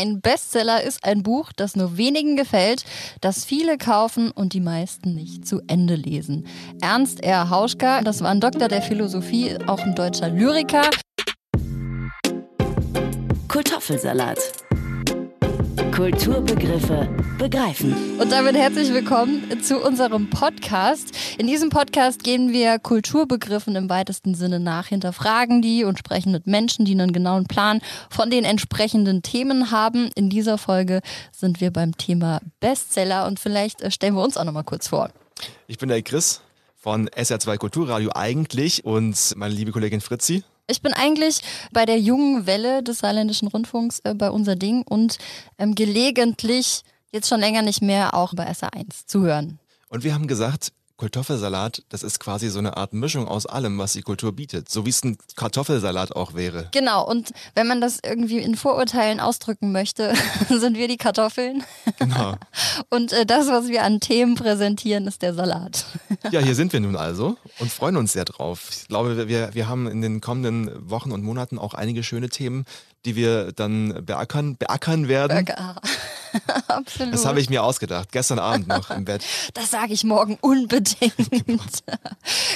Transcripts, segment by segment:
Ein Bestseller ist ein Buch, das nur wenigen gefällt, das viele kaufen und die meisten nicht zu Ende lesen. Ernst R. Hauschka, das war ein Doktor der Philosophie, auch ein deutscher Lyriker. Kartoffelsalat. Kulturbegriffe begreifen. Und damit herzlich willkommen zu unserem Podcast. In diesem Podcast gehen wir Kulturbegriffen im weitesten Sinne nach, hinterfragen die und sprechen mit Menschen, die einen genauen Plan von den entsprechenden Themen haben. In dieser Folge sind wir beim Thema Bestseller und vielleicht äh, stellen wir uns auch noch mal kurz vor. Ich bin der Chris von SR2 Kulturradio eigentlich und meine liebe Kollegin Fritzi. Ich bin eigentlich bei der jungen Welle des Saarländischen Rundfunks äh, bei unser Ding und ähm, gelegentlich, jetzt schon länger nicht mehr, auch bei SA1 zu hören. Und wir haben gesagt, Kartoffelsalat, das ist quasi so eine Art Mischung aus allem, was die Kultur bietet. So wie es ein Kartoffelsalat auch wäre. Genau, und wenn man das irgendwie in Vorurteilen ausdrücken möchte, sind wir die Kartoffeln. Genau. Und äh, das, was wir an Themen präsentieren, ist der Salat. Ja, hier sind wir nun also und freuen uns sehr drauf. Ich glaube, wir, wir haben in den kommenden Wochen und Monaten auch einige schöne Themen, die wir dann beackern, beackern werden. Absolut. Das habe ich mir ausgedacht, gestern Abend noch im Bett. Das sage ich morgen unbedingt.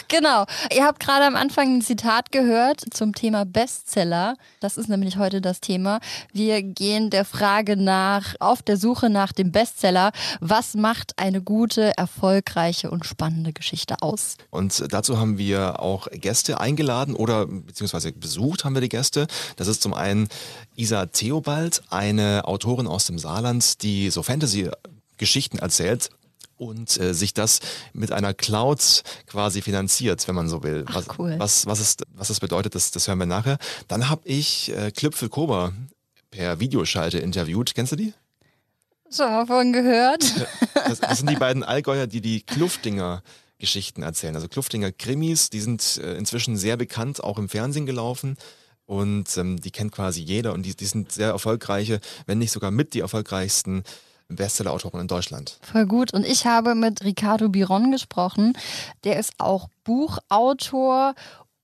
genau. Ihr habt gerade am Anfang ein Zitat gehört zum Thema Bestseller. Das ist nämlich heute das Thema. Wir gehen der Frage nach, auf der Suche nach dem Bestseller. Was macht eine gute, erfolgreiche und spannende Geschichte aus? Und dazu haben wir auch Gäste eingeladen oder beziehungsweise besucht haben wir die Gäste. Das ist zum einen Isa Theobald, eine Autorin aus dem Saarland, die so Fantasy-Geschichten erzählt und äh, sich das mit einer Cloud quasi finanziert, wenn man so will. Ach, was, cool. was, was, ist, was das bedeutet, das, das hören wir nachher. Dann habe ich äh, Klüpfel Kober per Videoschalte interviewt. Kennst du die? Schon mal von gehört. Das, das sind die beiden Allgäuer, die die Kluftinger Geschichten erzählen. Also Kluftinger Krimis, die sind äh, inzwischen sehr bekannt, auch im Fernsehen gelaufen. Und ähm, die kennt quasi jeder und die, die sind sehr erfolgreiche, wenn nicht sogar mit die erfolgreichsten Bestseller-Autoren in Deutschland. Voll gut. Und ich habe mit Ricardo Biron gesprochen. Der ist auch Buchautor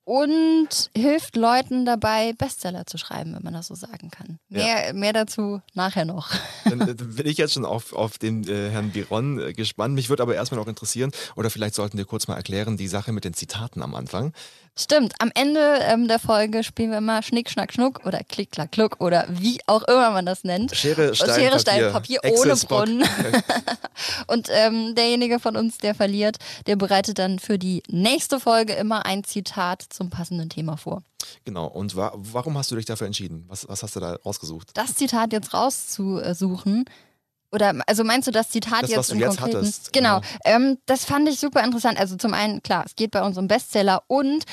und hilft Leuten dabei, Bestseller zu schreiben, wenn man das so sagen kann. Mehr, mehr dazu nachher noch. Dann, dann bin ich jetzt schon auf, auf den äh, Herrn Biron äh, gespannt. Mich würde aber erstmal noch interessieren, oder vielleicht sollten wir kurz mal erklären, die Sache mit den Zitaten am Anfang. Stimmt, am Ende ähm, der Folge spielen wir immer Schnick, Schnack, Schnuck oder Klick, Klack, Kluck oder wie auch immer man das nennt. Schere, Stein, Schere, Papier, Stein, Papier ohne. Brunnen. Und ähm, derjenige von uns, der verliert, der bereitet dann für die nächste Folge immer ein Zitat zum passenden Thema vor. Genau. Und wa warum hast du dich dafür entschieden? Was, was hast du da rausgesucht? Das Zitat jetzt rauszusuchen. Oder also meinst du das Zitat Das, jetzt was du im jetzt Konkreten? hattest, Genau. genau. Ähm, das fand ich super interessant. Also zum einen, klar, es geht bei uns um Bestseller und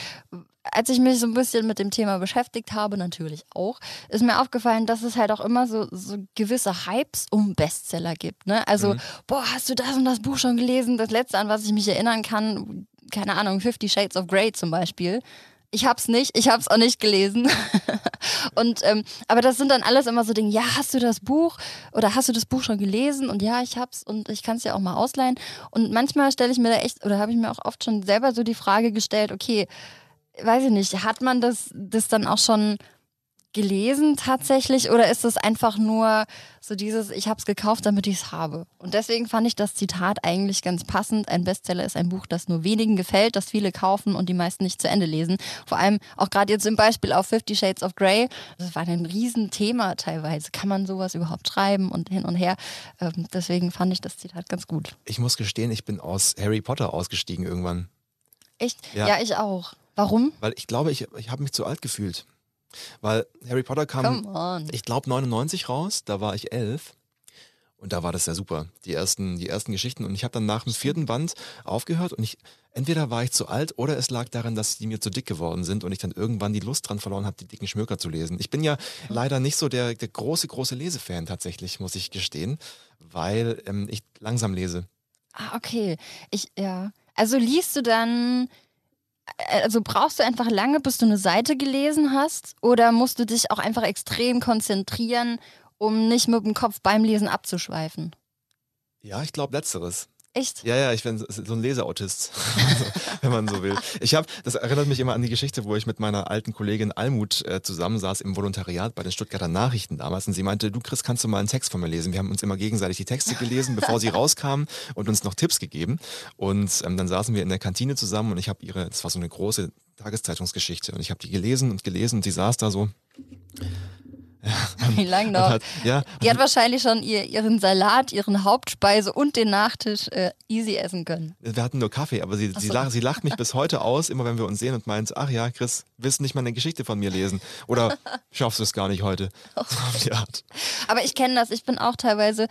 als ich mich so ein bisschen mit dem Thema beschäftigt habe, natürlich auch, ist mir aufgefallen, dass es halt auch immer so, so gewisse Hypes um Bestseller gibt. Ne? Also, Mhm. boah, hast du das und das Buch schon gelesen? Das letzte, an was ich mich erinnern kann, keine Ahnung, Fifty Shades of Grey zum Beispiel. Ich hab's nicht, ich hab's auch nicht gelesen. und ähm, aber das sind dann alles immer so Dinge, ja, hast du das Buch oder hast du das Buch schon gelesen? Und ja, ich hab's und ich kann es ja auch mal ausleihen. Und manchmal stelle ich mir da echt, oder habe ich mir auch oft schon selber so die Frage gestellt, okay, weiß ich nicht, hat man das, das dann auch schon gelesen tatsächlich oder ist es einfach nur so dieses, ich habe es gekauft, damit ich es habe? Und deswegen fand ich das Zitat eigentlich ganz passend. Ein Bestseller ist ein Buch, das nur wenigen gefällt, das viele kaufen und die meisten nicht zu Ende lesen. Vor allem auch gerade jetzt im Beispiel auf Fifty Shades of Grey. Das war ein Riesenthema teilweise. Kann man sowas überhaupt schreiben und hin und her? Ähm, deswegen fand ich das Zitat ganz gut. Ich muss gestehen, ich bin aus Harry Potter ausgestiegen irgendwann. Echt? Ja. ja ich auch. Warum? Weil ich glaube, ich, ich habe mich zu alt gefühlt. Weil Harry Potter kam, ich glaube, 99 raus, da war ich elf. Und da war das ja super, die ersten, die ersten Geschichten. Und ich habe dann nach dem vierten Band aufgehört und ich, entweder war ich zu alt oder es lag daran, dass die mir zu dick geworden sind und ich dann irgendwann die Lust dran verloren habe, die dicken Schmöker zu lesen. Ich bin ja leider nicht so der, der große, große Lesefan tatsächlich, muss ich gestehen, weil ähm, ich langsam lese. Ah, okay. Ich, ja. Also liest du dann, also brauchst du einfach lange, bis du eine Seite gelesen hast? Oder musst du dich auch einfach extrem konzentrieren, um nicht mit dem Kopf beim Lesen abzuschweifen? Ja, ich glaube letzteres. Echt? Ja, ja, ich bin so ein Leseautist, wenn man so will. Ich habe, das erinnert mich immer an die Geschichte, wo ich mit meiner alten Kollegin Almut äh, zusammensaß im Volontariat bei den Stuttgarter Nachrichten damals und sie meinte, du Chris, kannst du mal einen Text von mir lesen? Wir haben uns immer gegenseitig die Texte gelesen, bevor sie rauskamen und uns noch Tipps gegeben. Und ähm, dann saßen wir in der Kantine zusammen und ich habe ihre, das war so eine große Tageszeitungsgeschichte und ich habe die gelesen und gelesen und sie saß da so Wie lange noch? Hat, ja, die hat wahrscheinlich schon ihr, ihren Salat, ihren Hauptspeise und den Nachtisch äh, easy essen können. Wir hatten nur Kaffee, aber sie, sie, lacht, sie lacht mich bis heute aus, immer wenn wir uns sehen und meint, ach ja, Chris, willst du nicht mal eine Geschichte von mir lesen? Oder schaffst du es gar nicht heute? So die Art. Aber ich kenne das. Ich bin auch teilweise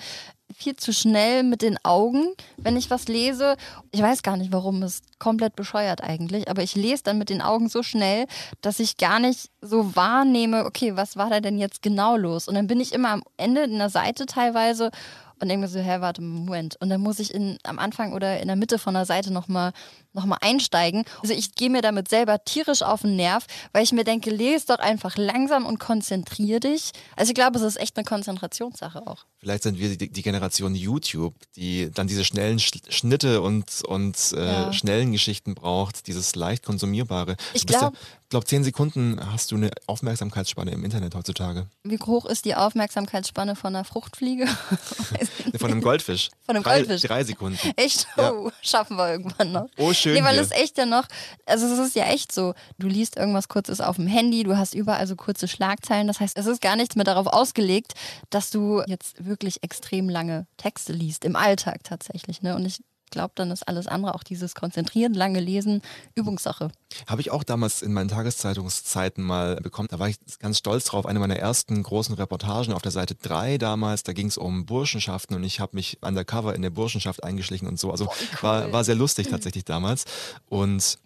viel zu schnell mit den Augen, wenn ich was lese. Ich weiß gar nicht, warum. Ist komplett bescheuert eigentlich. Aber ich lese dann mit den Augen so schnell, dass ich gar nicht so wahrnehme, okay, was war da denn jetzt genau los? Und dann bin ich immer am Ende in der Seite teilweise und denke mir so, hä, warte, Moment. Und dann muss ich in, am Anfang oder in der Mitte von der Seite nochmal noch mal einsteigen. Also ich gehe mir damit selber tierisch auf den Nerv, weil ich mir denke, lese doch einfach langsam und konzentrier dich. Also ich glaube, es ist echt eine Konzentrationssache auch. Vielleicht sind wir die, die Generation YouTube, die dann diese schnellen Schnitte und, und äh, ja. schnellen Geschichten braucht, dieses leicht konsumierbare. Ich glaube, ja, ich glaube, zehn Sekunden hast du eine Aufmerksamkeitsspanne im Internet heutzutage. Wie hoch ist die Aufmerksamkeitsspanne von einer Fruchtfliege? von einem Goldfisch. Von einem drei, Goldfisch. Drei Sekunden. Echt? Oh, schaffen wir irgendwann noch. Oh, schön. Nee, weil es echt ja noch, also es ist ja echt so, du liest irgendwas kurzes auf dem Handy, du hast überall so kurze Schlagzeilen. Das heißt, es ist gar nichts mehr darauf ausgelegt, dass du jetzt wirklich extrem lange Texte liest, im Alltag tatsächlich. Ne? Und ich glaube, dann ist alles andere, auch dieses Konzentrieren, lange Lesen, Übungssache. Habe ich auch damals in meinen Tageszeitungszeiten mal bekommen. Da war ich ganz stolz drauf. Eine meiner ersten großen Reportagen auf der Seite 3 damals, da ging es um Burschenschaften und ich habe mich undercover in der Burschenschaft eingeschlichen und so. Also cool. war, war sehr lustig tatsächlich damals. Und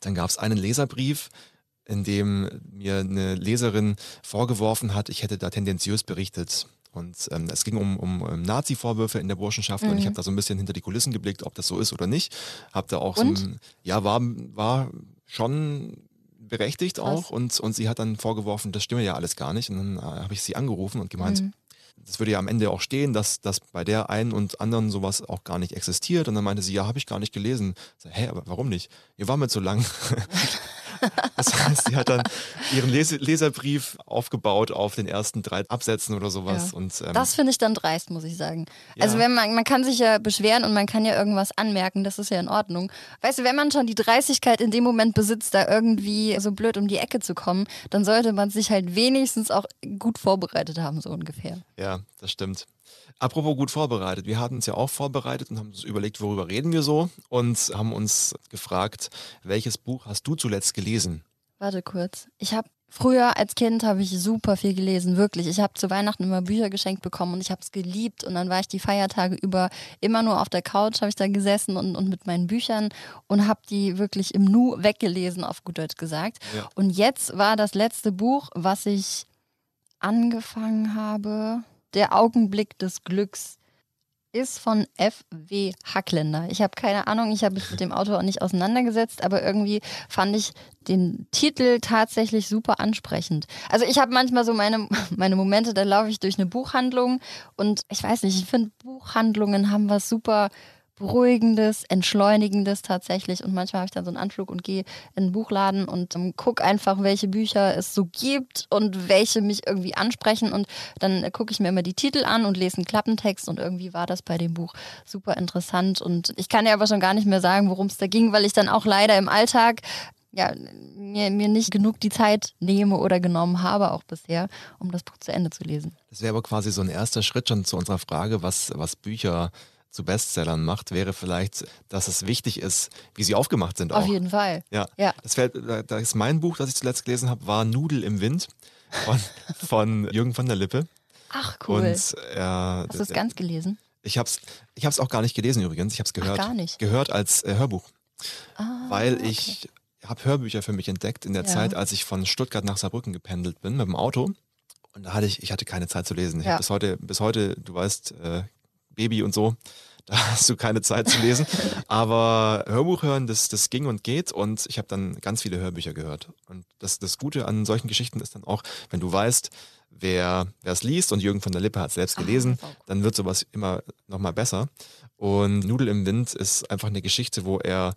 dann gab es einen Leserbrief, in dem mir eine Leserin vorgeworfen hat, ich hätte da tendenziös berichtet. Und ähm, es ging um, um, um Nazi-Vorwürfe in der Burschenschaft mhm. und ich habe da so ein bisschen hinter die Kulissen geblickt, ob das so ist oder nicht. Hab da auch und? so ein, ja, war, war schon berechtigt Krass. auch und, und sie hat dann vorgeworfen, das stimme ja alles gar nicht. Und dann äh, habe ich sie angerufen und gemeint, mhm. das würde ja am Ende auch stehen, dass, dass bei der einen und anderen sowas auch gar nicht existiert. Und dann meinte sie, ja, habe ich gar nicht gelesen. Ich so, hä, aber warum nicht? Ihr war mir zu lang. Das heißt, sie hat dann ihren Lese Leserbrief aufgebaut auf den ersten drei Absätzen oder sowas. Ja. Und, ähm, das finde ich dann dreist, muss ich sagen. Ja. Also wenn man, man kann sich ja beschweren und man kann ja irgendwas anmerken, das ist ja in Ordnung. Weißt du, wenn man schon die Dreistigkeit in dem Moment besitzt, da irgendwie so blöd um die Ecke zu kommen, dann sollte man sich halt wenigstens auch gut vorbereitet haben, so ungefähr. Ja, das stimmt. Apropos gut vorbereitet. Wir hatten uns ja auch vorbereitet und haben uns überlegt, worüber reden wir so und haben uns gefragt, welches Buch hast du zuletzt gelesen? Warte kurz. Ich habe früher als Kind habe ich super viel gelesen, wirklich. Ich habe zu Weihnachten immer Bücher geschenkt bekommen und ich habe es geliebt und dann war ich die Feiertage über immer nur auf der Couch, habe ich da gesessen und, und mit meinen Büchern und habe die wirklich im Nu weggelesen, auf gut Deutsch gesagt. Ja. Und jetzt war das letzte Buch, was ich angefangen habe der Augenblick des Glücks ist von F.W. Hackländer. Ich habe keine Ahnung, ich habe mich mit dem Autor auch nicht auseinandergesetzt, aber irgendwie fand ich den Titel tatsächlich super ansprechend. Also ich habe manchmal so meine, meine Momente, da laufe ich durch eine Buchhandlung und ich weiß nicht, ich finde Buchhandlungen haben was super Beruhigendes, Entschleunigendes tatsächlich. Und manchmal habe ich dann so einen Anflug und gehe in einen Buchladen und ähm, gucke einfach, welche Bücher es so gibt und welche mich irgendwie ansprechen. Und dann äh, gucke ich mir immer die Titel an und lese einen Klappentext. Und irgendwie war das bei dem Buch super interessant. Und ich kann ja aber schon gar nicht mehr sagen, worum es da ging, weil ich dann auch leider im Alltag ja, mir, mir nicht genug die Zeit nehme oder genommen habe, auch bisher, um das Buch zu Ende zu lesen. Das wäre aber quasi so ein erster Schritt schon zu unserer Frage, was, was Bücher zu Bestsellern macht, wäre vielleicht, dass es wichtig ist, wie sie aufgemacht sind. Auch. Auf jeden Fall. Ja. ja. Das, fällt, das ist mein Buch, das ich zuletzt gelesen habe, war Nudel im Wind von, von Jürgen von der Lippe. Ach cool. Und, äh, Hast du es ganz gelesen? Ich habe es ich hab's auch gar nicht gelesen übrigens. Ich habe es gehört. Ach, gar nicht. Gehört als äh, Hörbuch. Ah, weil okay. ich habe Hörbücher für mich entdeckt in der Ja. Zeit, als ich von Stuttgart nach Saarbrücken gependelt bin mit dem Auto. Und da hatte ich, ich hatte keine Zeit zu lesen. Ich Ja. bis heute, bis heute, du weißt, äh, Baby und so, da hast du keine Zeit zu lesen. Aber Hörbuch hören, das, das ging und geht und ich habe dann ganz viele Hörbücher gehört. Und das, das Gute an solchen Geschichten ist dann auch, wenn du weißt, wer es liest und Jürgen von der Lippe hat es selbst gelesen, Ah, wow. dann wird sowas immer nochmal besser. Und Nudel im Wind ist einfach eine Geschichte, wo er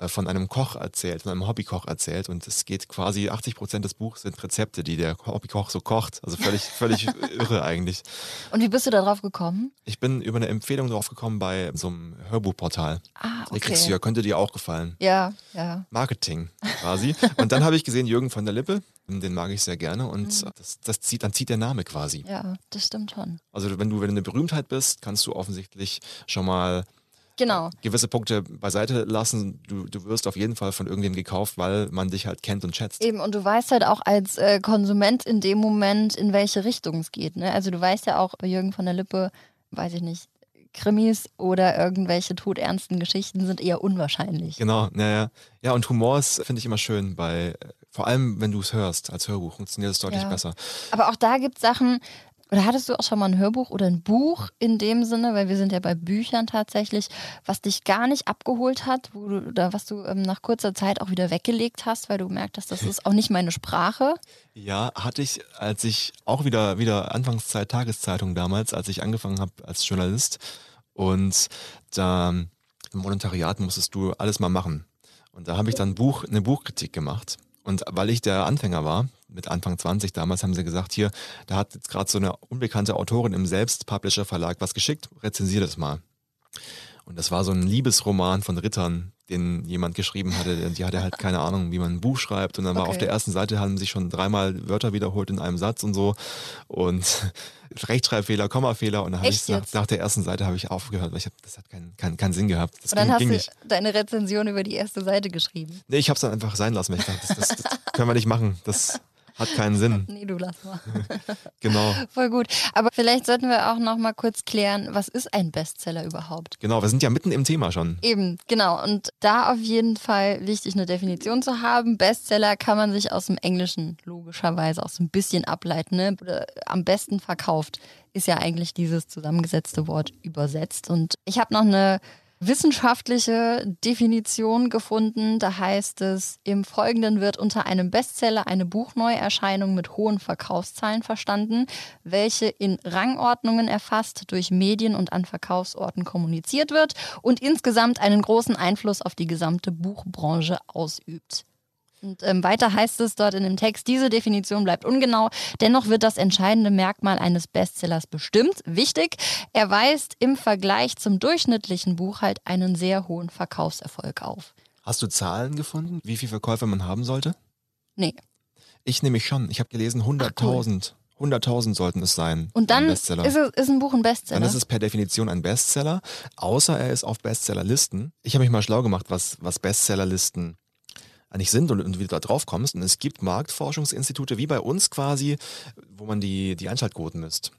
von einem Koch erzählt, von einem Hobbykoch erzählt und es geht quasi 80 Prozent des Buchs sind Rezepte, die der Hobbykoch so kocht. Also völlig, völlig irre eigentlich. Und wie bist du da drauf gekommen? Ich bin über eine Empfehlung drauf gekommen bei so einem Hörbuchportal. Ah, kriegst du ja, könnte dir auch gefallen. Ja, ja. Marketing quasi. Und dann habe ich gesehen, Jürgen von der Lippe, den mag ich sehr gerne und das, das zieht, dann zieht der Name quasi. Ja, das stimmt schon. Also wenn du, wenn du eine Berühmtheit bist, kannst du offensichtlich schon mal Genau. gewisse Punkte beiseite lassen. Du, du wirst auf jeden Fall von irgendwem gekauft, weil man dich halt kennt und schätzt. Eben, und du weißt halt auch als äh, Konsument in dem Moment, in welche Richtung es geht. Ne? Also du weißt ja auch Jürgen von der Lippe, weiß ich nicht, Krimis oder irgendwelche todernsten Geschichten sind eher unwahrscheinlich. Genau, naja. Ja, und Humor ist, finde ich immer schön bei, äh, vor allem wenn du es hörst als Hörbuch, funktioniert es deutlich Ja. besser. Aber auch da gibt es Sachen, oder hattest du auch schon mal ein Hörbuch oder ein Buch in dem Sinne, weil wir sind ja bei Büchern tatsächlich, was dich gar nicht abgeholt hat, wo du, oder was du ähm, nach kurzer Zeit auch wieder weggelegt hast, weil du gemerkt hast, das ist auch nicht meine Sprache. Ja, hatte ich, als ich auch wieder, wieder Anfangszeit Tageszeitung damals, als ich angefangen habe als Journalist und da im Volontariat musstest du alles mal machen. Und da habe ich dann Buch, eine Buchkritik gemacht. Und weil ich der Anfänger war, mit Anfang 20 damals, haben sie gesagt, hier, da hat jetzt gerade so eine unbekannte Autorin im Selbst-Publisher-Verlag was geschickt, rezensier das mal. Und das war so ein Liebesroman von Rittern, den jemand geschrieben hatte. Die hatte halt keine Ahnung, wie man ein Buch schreibt. Und dann war Okay. auf der ersten Seite haben sich schon dreimal Wörter wiederholt in einem Satz und so. Und Rechtschreibfehler, Kommafehler. Und dann habe ich nach, nach der ersten Seite habe ich aufgehört, weil ich hab, das hat keinen keinen keinen Sinn gehabt. Das Und dann ging, hast ging du nicht. deine Rezension über die erste Seite geschrieben. Nee, ich habe es dann einfach sein lassen. Weil ich dachte, das, das, das können wir nicht machen. Das hat keinen Sinn. Nee, du lass mal. Genau. Voll gut. Aber vielleicht sollten wir auch noch mal kurz klären, was ist ein Bestseller überhaupt? Genau, wir sind ja mitten im Thema schon. Eben, genau. Und da auf jeden Fall wichtig, eine Definition zu haben. Bestseller kann man sich aus dem Englischen logischerweise auch so ein bisschen ableiten. Ne? Oder am besten verkauft ist ja eigentlich dieses zusammengesetzte Wort übersetzt. Und ich habe noch eine wissenschaftliche Definition gefunden. Da heißt es, im Folgenden wird unter einem Bestseller eine Buchneuerscheinung mit hohen Verkaufszahlen verstanden, welche in Rangordnungen erfasst, durch Medien und an Verkaufsorten kommuniziert wird und insgesamt einen großen Einfluss auf die gesamte Buchbranche ausübt. Und ähm, weiter heißt es dort in dem Text, diese Definition bleibt ungenau, dennoch wird das entscheidende Merkmal eines Bestsellers bestimmt. Wichtig, er weist im Vergleich zum durchschnittlichen Buch halt einen sehr hohen Verkaufserfolg auf. Hast du Zahlen gefunden, wie viel Verkäufe man haben sollte? Nee. Ich nämlich schon. Ich habe gelesen, 100.000. 100.000 sollten es sein. Und dann ist, es, ist ein Buch ein Bestseller. Dann ist es per Definition ein Bestseller, außer er ist auf Bestsellerlisten. Ich habe mich mal schlau gemacht, was, was Bestsellerlisten eigentlich sind und, und wie du da drauf kommst. Und es gibt Marktforschungsinstitute, wie bei uns quasi, wo man die, die Einschaltquoten misst.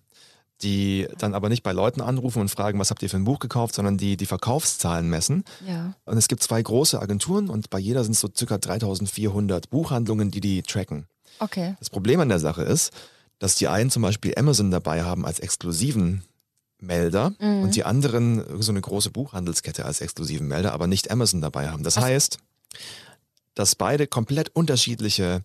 Die dann aber nicht bei Leuten anrufen und fragen, was habt ihr für ein Buch gekauft, sondern die die Verkaufszahlen messen. ja. Und es gibt zwei große Agenturen und bei jeder sind es so circa 3400 Buchhandlungen, die die tracken. Okay. Das Problem an der Sache ist, dass die einen zum Beispiel Amazon dabei haben als exklusiven Melder Mhm. und die anderen so eine große Buchhandelskette als exklusiven Melder, aber nicht Amazon dabei haben. Das heißt, dass beide komplett unterschiedliche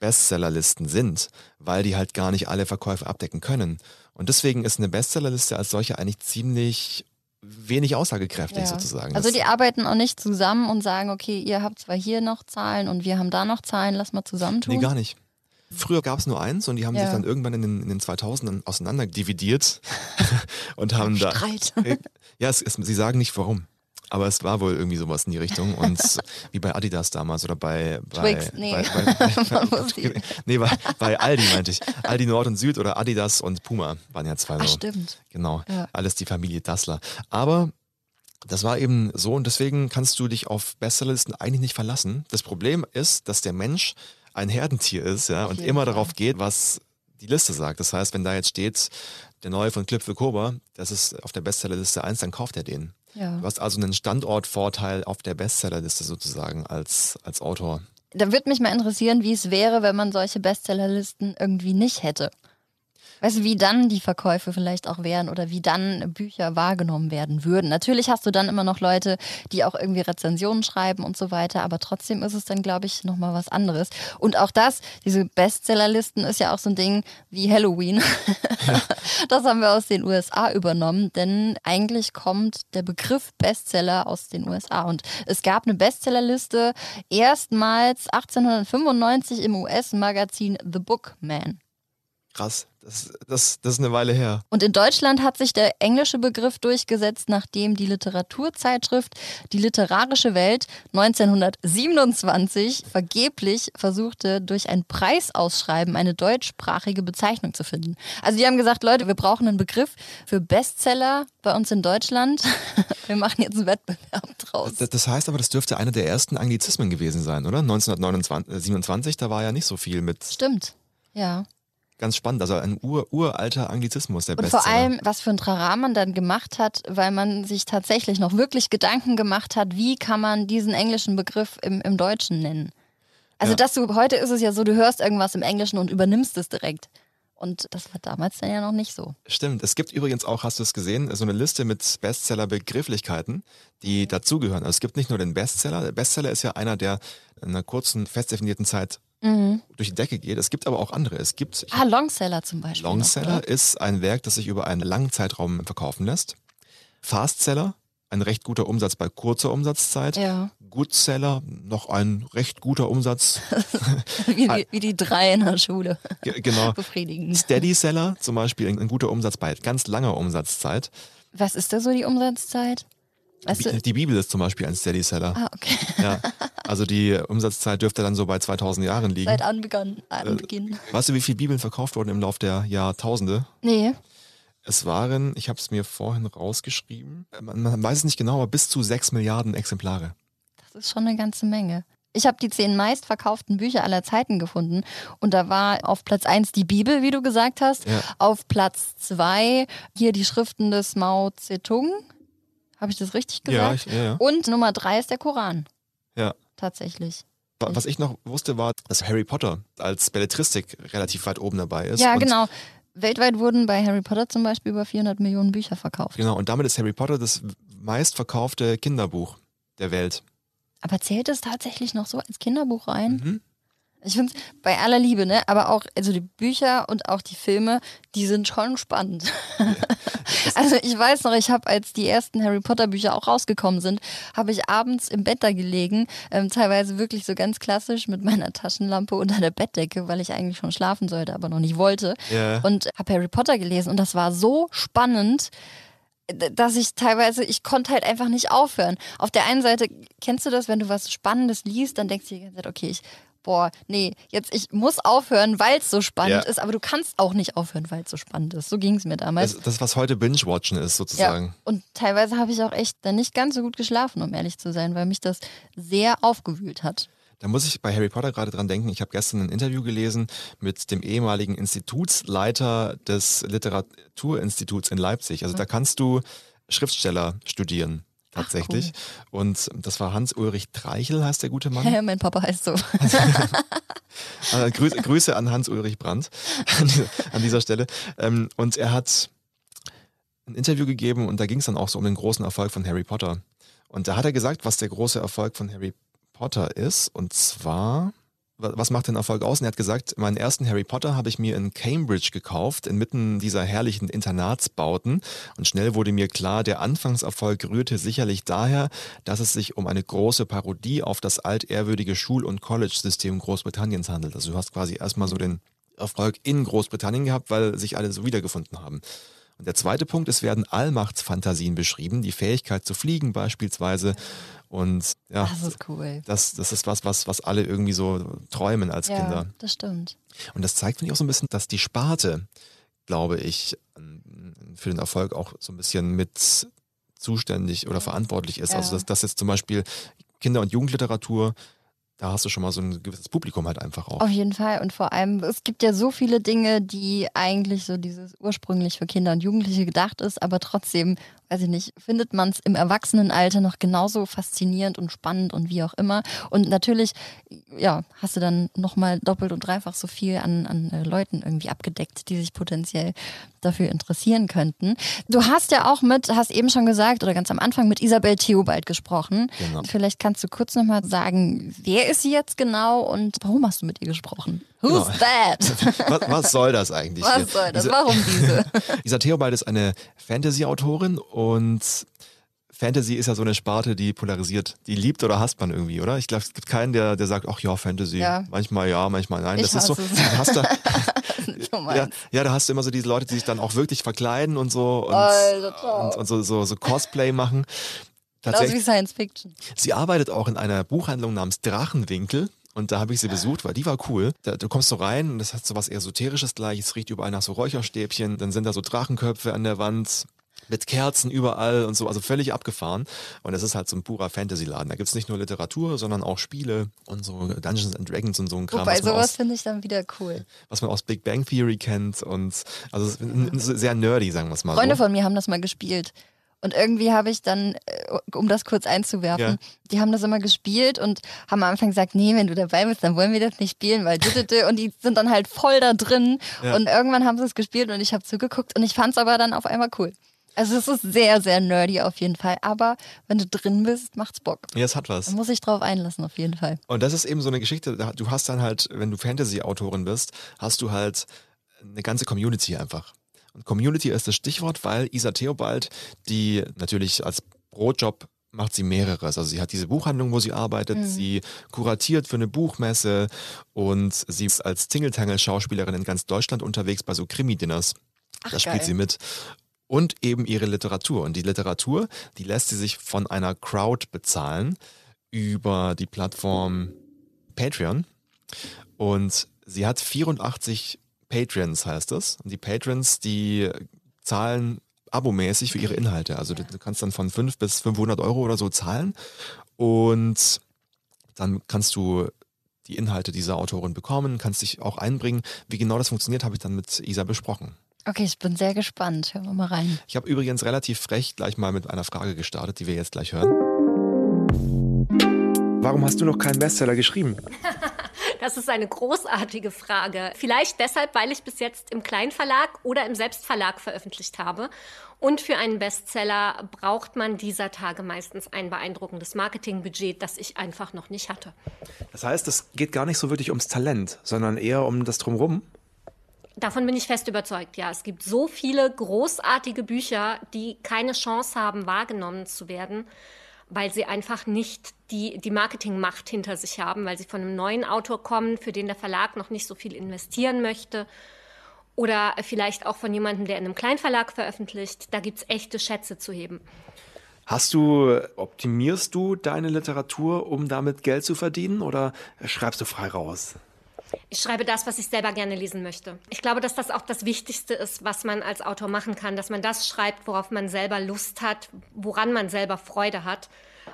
Bestsellerlisten sind, weil die halt gar nicht alle Verkäufe abdecken können. Und deswegen ist eine Bestsellerliste als solche eigentlich ziemlich wenig aussagekräftig Ja. sozusagen. Also die arbeiten auch nicht zusammen und sagen, okay, ihr habt zwar hier noch Zahlen und wir haben da noch Zahlen, lass mal zusammentun. Nee, gar nicht. Früher gab es nur eins und die haben Ja. sich dann irgendwann in den, in den 2000ern auseinander dividiert und haben da. Streit. Ja, es, es, sie sagen nicht warum. Aber es war wohl irgendwie sowas in die Richtung. Und wie bei Adidas damals oder bei. bei Twix, nee. Bei, bei, bei, nee, bei, bei Aldi meinte ich. Aldi Nord und Süd oder Adidas und Puma waren ja zwei Ach, so. stimmt. Genau. Ja. Alles die Familie Dassler. Aber das war eben so und deswegen kannst du dich auf Bestsellerlisten eigentlich nicht verlassen. Das Problem ist, dass der Mensch ein Herdentier ist, ja, und immer Fall. darauf geht, was die Liste sagt. Das heißt, wenn da jetzt steht, der neue von Clip für Koba, das ist auf der Bestsellerliste 1, dann kauft er den. Ja. Du hast also einen Standortvorteil auf der Bestsellerliste sozusagen als, als Autor. Da würde mich mal interessieren, wie es wäre, wenn man solche Bestsellerlisten irgendwie nicht hätte. Weißt du, wie dann die Verkäufe vielleicht auch wären oder wie dann Bücher wahrgenommen werden würden. Natürlich hast du dann immer noch Leute, die auch irgendwie Rezensionen schreiben und so weiter, aber trotzdem ist es dann, glaube ich, nochmal was anderes. Und auch das, diese Bestsellerlisten ist ja auch so ein Ding wie Halloween. Ja. Das haben wir aus den USA übernommen, denn eigentlich kommt der Begriff Bestseller aus den USA. Und es gab eine Bestsellerliste erstmals 1895 im US-Magazin The Bookman. Krass, das, das, das ist eine Weile her. Und in Deutschland hat sich der englische Begriff durchgesetzt, nachdem die Literaturzeitschrift Die literarische Welt 1927 vergeblich versuchte, durch ein Preisausschreiben eine deutschsprachige Bezeichnung zu finden. Also die haben gesagt, Leute, wir brauchen einen Begriff für Bestseller bei uns in Deutschland. Wir machen jetzt einen Wettbewerb draus. Das, das heißt aber, das dürfte einer der ersten Anglizismen gewesen sein, oder? 1927, da war ja nicht so viel mit. Stimmt, ja ganz spannend. Also ein ur, uralter Anglizismus, der Und Bestseller. vor allem, was für ein Trara man dann gemacht hat, weil man sich tatsächlich noch wirklich Gedanken gemacht hat, wie kann man diesen englischen Begriff im, im Deutschen nennen. Also, ja. dass du, heute ist es ja so, du hörst irgendwas im Englischen und übernimmst es direkt. Und das war damals dann ja noch nicht so. Stimmt. Es gibt übrigens auch, hast du es gesehen, so eine Liste mit Bestseller-Begrifflichkeiten, die dazugehören. Also es gibt nicht nur den Bestseller. Der Bestseller ist ja einer, der in einer kurzen, fest definierten Zeit mhm. durch die Decke geht. Es gibt aber auch andere. Es gibt. Ah, Longseller zum Beispiel. Longseller noch, ist ein Werk, das sich über einen langen Zeitraum verkaufen lässt. Fastseller, ein recht guter Umsatz bei kurzer Umsatzzeit. Ja. Goodseller, noch ein recht guter Umsatz. wie, die, wie, die, drei in der Schule. genau. Befriedigend. Steadyseller, zum Beispiel ein, ein guter Umsatz bei ganz langer Umsatzzeit. Was ist da so die Umsatzzeit? Weißt du? Die Bibel ist zum Beispiel ein Steady-Seller. Ah, okay. Ja, also die Umsatzzeit dürfte dann so bei 2000 Jahren liegen. Seit Anbeginn. Anbeginn. Äh, weißt du, wie viele Bibeln verkauft wurden im Laufe der Jahrtausende? Nee. Es waren, ich habe es mir vorhin rausgeschrieben, man, man weiß es nicht genau, aber bis zu 6 Milliarden Exemplare. Das ist schon eine ganze Menge. Ich habe die zehn meistverkauften Bücher aller Zeiten gefunden und da war auf Platz 1 die Bibel, wie du gesagt hast, ja. auf Platz 2 hier die Schriften des Mao Zedong, habe ich das richtig gesagt? Ja, ich, ja, ja. Und Nummer drei ist der Koran. Ja. Tatsächlich. Was ich noch wusste, war, dass Harry Potter als Belletristik relativ weit oben dabei ist. Ja, genau. Weltweit wurden bei Harry Potter zum Beispiel über 400 Millionen Bücher verkauft. Genau, und damit ist Harry Potter das meistverkaufte Kinderbuch der Welt. Aber zählt es tatsächlich noch so als Kinderbuch rein? Mhm. Ich finde es bei aller Liebe, ne? Aber auch, also die Bücher und auch die Filme, die sind schon spannend. Ja, also ich weiß noch, ich habe, als die ersten Harry Potter Bücher auch rausgekommen sind, habe ich abends im Bett da gelegen, ähm, teilweise wirklich so ganz klassisch mit meiner Taschenlampe unter der Bettdecke, weil ich eigentlich schon schlafen sollte, aber noch nicht wollte. Ja. Und habe Harry Potter gelesen und das war so spannend dass ich teilweise, ich konnte halt einfach nicht aufhören. Auf der einen Seite, kennst du das, wenn du was Spannendes liest, dann denkst du die ganze Zeit, okay, ich boah, nee, jetzt ich muss aufhören, weil es so spannend ja. ist, aber du kannst auch nicht aufhören, weil es so spannend ist. So ging es mir damals. Das, das, was heute Binge-Watchen ist, sozusagen. Ja. Und teilweise habe ich auch echt dann nicht ganz so gut geschlafen, um ehrlich zu sein, weil mich das sehr aufgewühlt hat. Da muss ich bei Harry Potter gerade dran denken. Ich habe gestern ein Interview gelesen mit dem ehemaligen Institutsleiter des Literaturinstituts in Leipzig. Also mhm. da kannst du Schriftsteller studieren tatsächlich. Ach, cool. Und das war Hans-Ulrich Treichel, heißt der gute Mann. Ja, mein Papa heißt so. also, Grüße, Grüße, an Hans-Ulrich Brandt an dieser Stelle. Ähm, und er hat ein Interview gegeben und da ging es dann auch so um den großen Erfolg von Harry Potter. Und da hat er gesagt, was der große Erfolg von Harry Potter ist. Und zwar was macht den Erfolg aus? Und er hat gesagt, meinen ersten Harry Potter habe ich mir in Cambridge gekauft, inmitten dieser herrlichen Internatsbauten. Und schnell wurde mir klar, der Anfangserfolg rührte sicherlich daher, dass es sich um eine große Parodie auf das altehrwürdige Schul- und College-System Großbritanniens handelt. Also du hast quasi erstmal so den Erfolg in Großbritannien gehabt, weil sich alle so wiedergefunden haben. Und der zweite Punkt, es werden Allmachtsfantasien beschrieben, die Fähigkeit zu fliegen beispielsweise. Und ja, das ist cool. Das, das ist was, was, was alle irgendwie so träumen als ja, Kinder. Das stimmt. Und das zeigt, finde ich, auch so ein bisschen, dass die Sparte, glaube ich, für den Erfolg auch so ein bisschen mit zuständig oder verantwortlich ist. Also, ja. Also dass, dass jetzt zum Beispiel Kinder- und Jugendliteratur da hast du schon mal so ein gewisses Publikum halt einfach auch. Auf jeden Fall. Und vor allem, es gibt ja so viele Dinge, die eigentlich so dieses ursprünglich für Kinder und Jugendliche gedacht ist, aber trotzdem weiß ich nicht, findet man es im Erwachsenenalter noch genauso faszinierend und spannend und wie auch immer. Und natürlich, ja, hast du dann nochmal doppelt und dreifach so viel an, an äh, Leuten irgendwie abgedeckt, die sich potenziell dafür interessieren könnten. Du hast ja auch mit, hast eben schon gesagt, oder ganz am Anfang mit Isabel Theobald gesprochen. Genau. Vielleicht kannst du kurz nochmal sagen, wer ist sie jetzt genau und warum hast du mit ihr gesprochen? Who's Genau. that? Was, was soll das eigentlich? hier? Was soll das? Diese- Warum diese? Isa Theobald ist eine Fantasy-Autorin und Fantasy ist ja so eine Sparte, die polarisiert. Die liebt oder hasst man irgendwie, oder? Ich glaube, es gibt keinen, der, der sagt, ach ja, Fantasy. Ja. Manchmal ja, manchmal nein. Ich das ist so. hast da, ja, ja, da hast du immer so diese Leute, die sich dann auch wirklich verkleiden und so und, Alter. und, und so, so, so Cosplay machen. Genauso wie Science Fiction. sie arbeitet auch in einer Buchhandlung namens Drachenwinkel. Und da habe ich sie besucht, weil die war cool. Da, du kommst so rein und das hat so was Esoterisches gleich. Es riecht überall nach so Räucherstäbchen. Dann sind da so Drachenköpfe an der Wand mit Kerzen überall und so. Also völlig abgefahren. Und es ist halt so ein purer Fantasy-Laden. Da gibt's nicht nur Literatur, sondern auch Spiele und so Dungeons and Dragons und so ein Kram, Wobei sowas finde ich dann wieder cool. was man aus Big Bang Theory kennt. Und also es sehr nerdy, sagen wir es mal Freunde so. von mir haben das mal gespielt. Und irgendwie habe ich dann, äh, um das kurz einzuwerfen, Ja. die haben das immer gespielt und haben am Anfang gesagt, nee, wenn du dabei bist, dann wollen wir das nicht spielen, weil und die sind dann halt voll da drin. Ja. Und irgendwann haben sie es gespielt und ich habe zugeguckt und ich fand es aber dann auf einmal cool. Also es ist sehr, sehr nerdy auf jeden Fall. Aber wenn du drin bist, macht's Bock. Ja, es hat was. Da muss ich drauf einlassen, auf jeden Fall. Und das ist eben so eine Geschichte, du hast dann halt, wenn du Fantasy-Autorin bist, hast du halt eine ganze Community einfach. Und Community ist das Stichwort, weil Isa Theobald, die natürlich als Brotjob macht sie mehreres. Also sie hat diese Buchhandlung, wo sie arbeitet, sie kuratiert für eine Buchmesse und sie ist als Tingeltangel-Schauspielerin in ganz Deutschland unterwegs bei so Krimi-Dinners. Da spielt geil. sie mit. Und eben ihre Literatur. Und die Literatur, die lässt sie sich von einer Crowd bezahlen über die Plattform Patreon. Und sie hat 84 Patreons, heißt das. Und die Patrons, die zahlen abomäßig für ihre Inhalte. Also du, du kannst dann von 5 bis 500 Euro oder so zahlen. Und dann kannst du die Inhalte dieser Autorin bekommen, kannst dich auch einbringen. Wie genau das funktioniert, habe ich dann mit Isa besprochen. Okay, ich bin sehr gespannt. Hören wir mal rein. Ich habe übrigens relativ frech gleich mal mit einer Frage gestartet, die wir jetzt gleich hören. Warum hast du noch keinen Bestseller geschrieben? Das ist eine großartige Frage. Vielleicht deshalb, weil ich bis jetzt im Kleinverlag oder im Selbstverlag veröffentlicht habe. Und für einen Bestseller braucht man dieser Tage meistens ein beeindruckendes Marketingbudget, das ich einfach noch nicht hatte. Das heißt, es geht gar nicht so wirklich ums Talent, sondern eher um das Drumrum. Davon bin ich fest überzeugt, ja. Es gibt so viele großartige Bücher, die keine Chance haben, wahrgenommen zu werden, weil sie einfach nicht die, die Marketingmacht hinter sich haben, weil sie von einem neuen Autor kommen, für den der Verlag noch nicht so viel investieren möchte. Oder vielleicht auch von jemandem, der in einem Kleinverlag veröffentlicht. Da gibt's echte Schätze zu heben. Hast du, optimierst du deine Literatur, um damit Geld zu verdienen oder schreibst du frei raus? Ich schreibe das, was ich selber gerne lesen möchte. Ich glaube, dass das auch das Wichtigste ist, was man als Autor machen kann, dass man das schreibt, worauf man selber Lust hat, woran man selber Freude hat.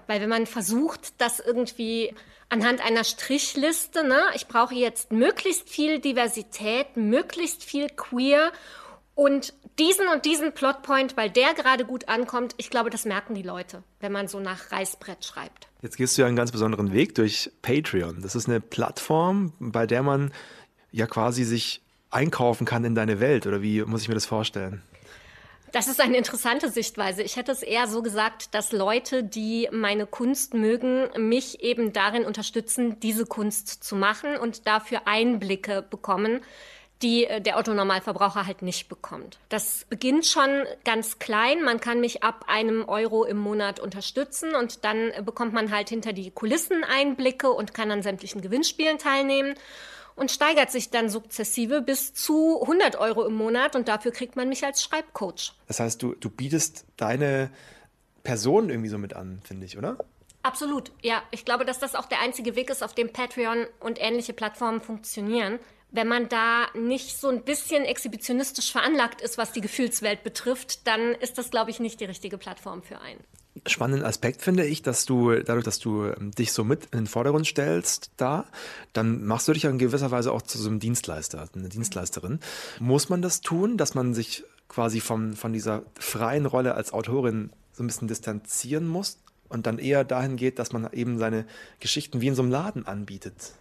Weil wenn man versucht, das irgendwie anhand einer Strichliste, ne, ich brauche jetzt möglichst viel Diversität, möglichst viel queer und diesen und diesen Plotpoint, weil der gerade gut ankommt, ich glaube, das merken die Leute, wenn man so nach Reißbrett schreibt. Jetzt gehst du ja einen ganz besonderen Weg durch Patreon. Das ist eine Plattform, bei der man ja quasi sich einkaufen kann in deine Welt. Oder wie muss ich mir das vorstellen? Das ist eine interessante Sichtweise. Ich hätte es eher so gesagt, dass Leute, die meine Kunst mögen, mich eben darin unterstützen, diese Kunst zu machen und dafür Einblicke bekommen, die äh, der Autonormalverbraucher halt nicht bekommt. Das beginnt schon ganz klein. Man kann mich ab einem Euro im Monat unterstützen und dann bekommt man halt hinter die Kulissen Einblicke und kann an sämtlichen Gewinnspielen teilnehmen und steigert sich dann sukzessive bis zu 100 Euro im Monat und dafür kriegt man mich als Schreibcoach. Das heißt, du, du bietest deine Person irgendwie so mit an, finde ich, oder? Absolut, ja. Ich glaube, dass das auch der einzige Weg ist, auf dem Patreon und ähnliche Plattformen funktionieren. Wenn man da nicht so ein bisschen exhibitionistisch veranlagt ist, was die Gefühlswelt betrifft, dann ist das, glaube ich, nicht die richtige Plattform für einen. Spannenden Aspekt finde ich, dass du, dadurch, dass du ähm, dich so mit in den Vordergrund stellst da, dann machst du dich ja in gewisser Weise auch zu so einem Dienstleister, eine Dienstleisterin. Muss man das tun, dass man sich quasi von, von dieser freien Rolle als Autorin so ein bisschen distanzieren muss und dann eher dahin geht, dass man eben seine Geschichten wie in so einem Laden anbietet?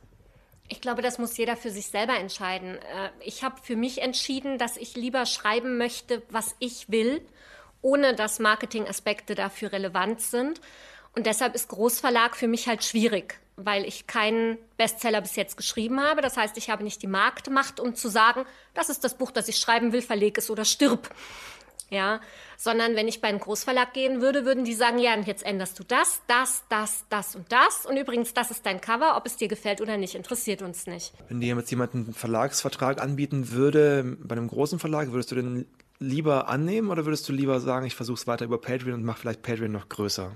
Ich glaube, das muss jeder für sich selber entscheiden. Äh, ich habe für mich entschieden, dass ich lieber schreiben möchte, was ich will, ohne dass Marketingaspekte dafür relevant sind. Und deshalb ist Großverlag für mich halt schwierig, weil ich keinen Bestseller bis jetzt geschrieben habe. Das heißt, ich habe nicht die Marktmacht, um zu sagen, das ist das Buch, das ich schreiben will, verleg es oder stirb. Ja, sondern wenn ich bei einem Großverlag gehen würde, würden die sagen, ja, und jetzt änderst du das, das, das, das und das. Und übrigens, das ist dein Cover, ob es dir gefällt oder nicht, interessiert uns nicht. Wenn dir jetzt jemand einen Verlagsvertrag anbieten würde, bei einem großen Verlag, würdest du den lieber annehmen oder würdest du lieber sagen, ich versuche es weiter über Patreon und mache vielleicht Patreon noch größer?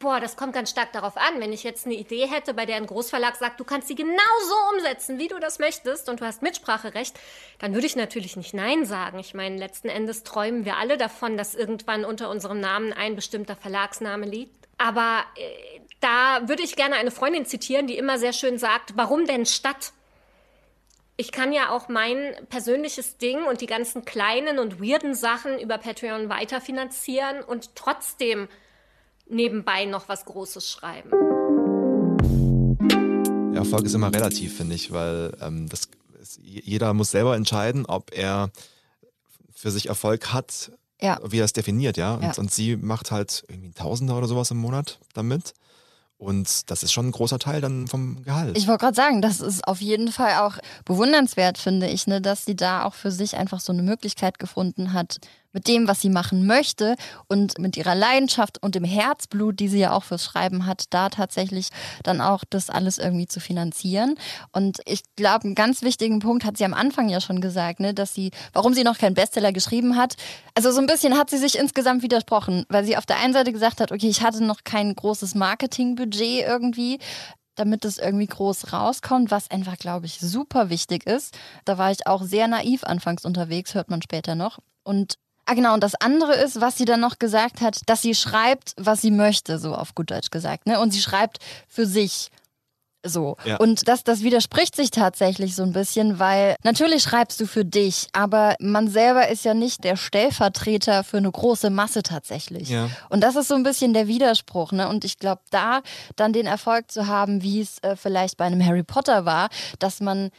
Boah, das kommt ganz stark darauf an. Wenn ich jetzt eine Idee hätte, bei der ein Großverlag sagt, du kannst sie genau so umsetzen, wie du das möchtest und du hast Mitspracherecht, dann würde ich natürlich nicht Nein sagen. Ich meine, letzten Endes träumen wir alle davon, dass irgendwann unter unserem Namen ein bestimmter Verlagsname liegt. Aber äh, da würde ich gerne eine Freundin zitieren, die immer sehr schön sagt, warum denn Stadt? Ich kann ja auch mein persönliches Ding und die ganzen kleinen und weirden Sachen über Patreon weiterfinanzieren und trotzdem nebenbei noch was Großes schreiben. Erfolg ist immer relativ, finde ich, weil ähm, das, jeder muss selber entscheiden, ob er für sich Erfolg hat, Ja. wie er es definiert, ja. Und, Ja. und sie macht halt irgendwie ein Tausender oder sowas im Monat damit. Und das ist schon ein großer Teil dann vom Gehalt. Ich wollte gerade sagen, das ist auf jeden Fall auch bewundernswert, finde ich, ne, dass sie da auch für sich einfach so eine Möglichkeit gefunden hat, mit dem, was sie machen möchte und mit ihrer Leidenschaft und dem Herzblut, die sie ja auch fürs Schreiben hat, da tatsächlich dann auch das alles irgendwie zu finanzieren. Und ich glaube, einen ganz wichtigen Punkt hat sie am Anfang ja schon gesagt, ne, dass sie, warum sie noch keinen Bestseller geschrieben hat. Also so ein bisschen hat sie sich insgesamt widersprochen, weil sie auf der einen Seite gesagt hat, okay, ich hatte noch kein großes Marketingbudget irgendwie damit es irgendwie groß rauskommt, was einfach, glaube ich, super wichtig ist. Da war ich auch sehr naiv anfangs unterwegs, hört man später noch. Und Ah, genau. Und das andere ist, was sie dann noch gesagt hat, dass sie schreibt, was sie möchte, so auf gut Deutsch gesagt. Ne? Und sie schreibt für sich. So. Ja. Und das, das widerspricht sich tatsächlich so ein bisschen, weil natürlich schreibst du für dich, aber man selber ist ja nicht der Stellvertreter für eine große Masse tatsächlich. Ja. Und das ist so ein bisschen der Widerspruch. Ne? Und ich glaube, da dann den Erfolg zu haben, wie es äh, vielleicht bei einem Harry Potter war, dass man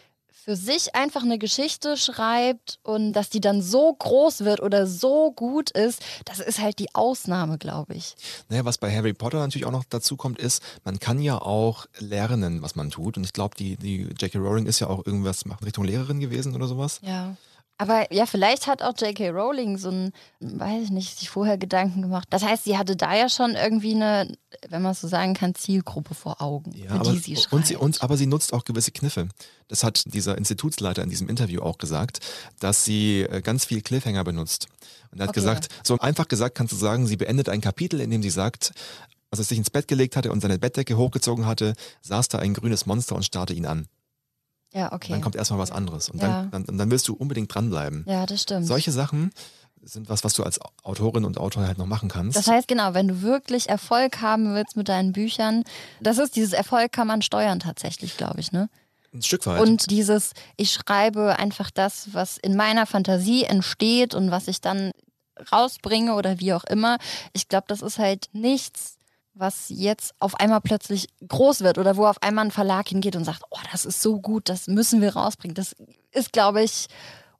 für sich einfach eine Geschichte schreibt und dass die dann so groß wird oder so gut ist, das ist halt die Ausnahme, glaube ich. Naja, was bei Harry Potter natürlich auch noch dazu kommt, ist, man kann ja auch lernen, was man tut. Und ich glaube, die, die J.K. Rowling ist ja auch irgendwas in Richtung Lehrerin gewesen oder sowas. Ja. Aber ja, vielleicht hat auch J.K. Rowling so ein, weiß ich nicht, sich vorher Gedanken gemacht. Das heißt, sie hatte da ja schon irgendwie eine, wenn man es so sagen kann, Zielgruppe vor Augen, Ja, für aber, die sie schreibt. und sie, und, aber sie nutzt auch gewisse Kniffe. Das hat dieser Institutsleiter in diesem Interview auch gesagt, dass sie äh, ganz viel Cliffhanger benutzt. Und er hat Okay. gesagt, so einfach gesagt kannst du sagen, sie beendet ein Kapitel, in dem sie sagt, als er sich ins Bett gelegt hatte und seine Bettdecke hochgezogen hatte, saß da ein grünes Monster und starrte ihn an. Ja, okay. Dann kommt erstmal was anderes. Und Ja. dann, dann, und dann willst du unbedingt dranbleiben. ja, das stimmt. Solche Sachen sind was, was du als Autorin und Autor halt noch machen kannst. Das heißt, genau, wenn du wirklich Erfolg haben willst mit deinen Büchern, das ist dieses Erfolg kann man steuern tatsächlich, glaube ich, ne? ein Stück weit. Und dieses, ich schreibe einfach das, was in meiner Fantasie entsteht und was ich dann rausbringe oder wie auch immer. Ich glaube, das ist halt nichts, was jetzt auf einmal plötzlich groß wird oder wo auf einmal ein Verlag hingeht und sagt, oh, das ist so gut, das müssen wir rausbringen. Das ist, glaube ich,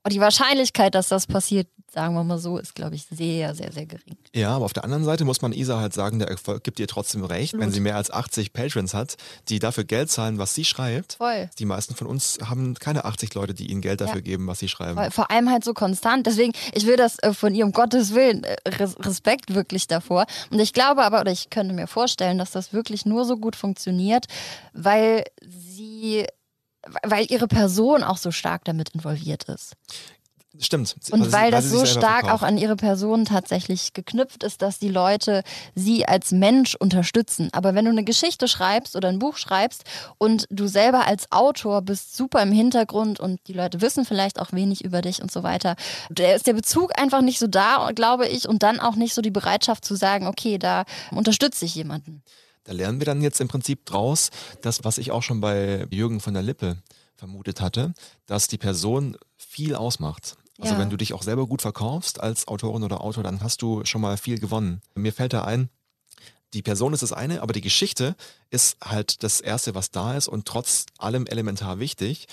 oh, die Wahrscheinlichkeit, dass das passiert, sagen wir mal so, ist, glaube ich, sehr, sehr, sehr gering. Ja, aber auf der anderen Seite muss man Isa halt sagen, der Erfolg gibt ihr trotzdem recht, wenn Absolut. sie mehr als 80 Patrons hat, die dafür Geld zahlen, was sie schreibt. Voll. Die meisten von uns haben keine 80 Leute, die ihnen Geld dafür Ja. geben, was sie schreiben. Vor- Vor allem halt so konstant. Deswegen, ich will das äh, von ihr um Gottes Willen, äh, Res Respekt wirklich davor. Und ich glaube aber, oder ich könnte mir vorstellen, dass das wirklich nur so gut funktioniert, weil sie, weil ihre Person auch so stark damit involviert ist. Stimmt. Und Also sie- weil das so stark verkauft. auch an ihre Person tatsächlich geknüpft ist, dass die Leute sie als Mensch unterstützen. Aber wenn du eine Geschichte schreibst oder ein Buch schreibst und du selber als Autor bist super im Hintergrund und die Leute wissen vielleicht auch wenig über dich und so weiter, da ist der Bezug einfach nicht so da, glaube ich, und dann auch nicht so die Bereitschaft zu sagen, okay, da unterstütze ich jemanden. Da lernen wir dann jetzt im Prinzip draus, das, was ich auch schon bei Jürgen von der Lippe vermutet hatte, dass die Person viel ausmacht. Also Ja. wenn du dich auch selber gut verkaufst als Autorin oder Autor, dann hast du schon mal viel gewonnen. Mir fällt da ein, die Person ist das eine, aber die Geschichte ist halt das Erste, was da ist und trotz allem elementar wichtig.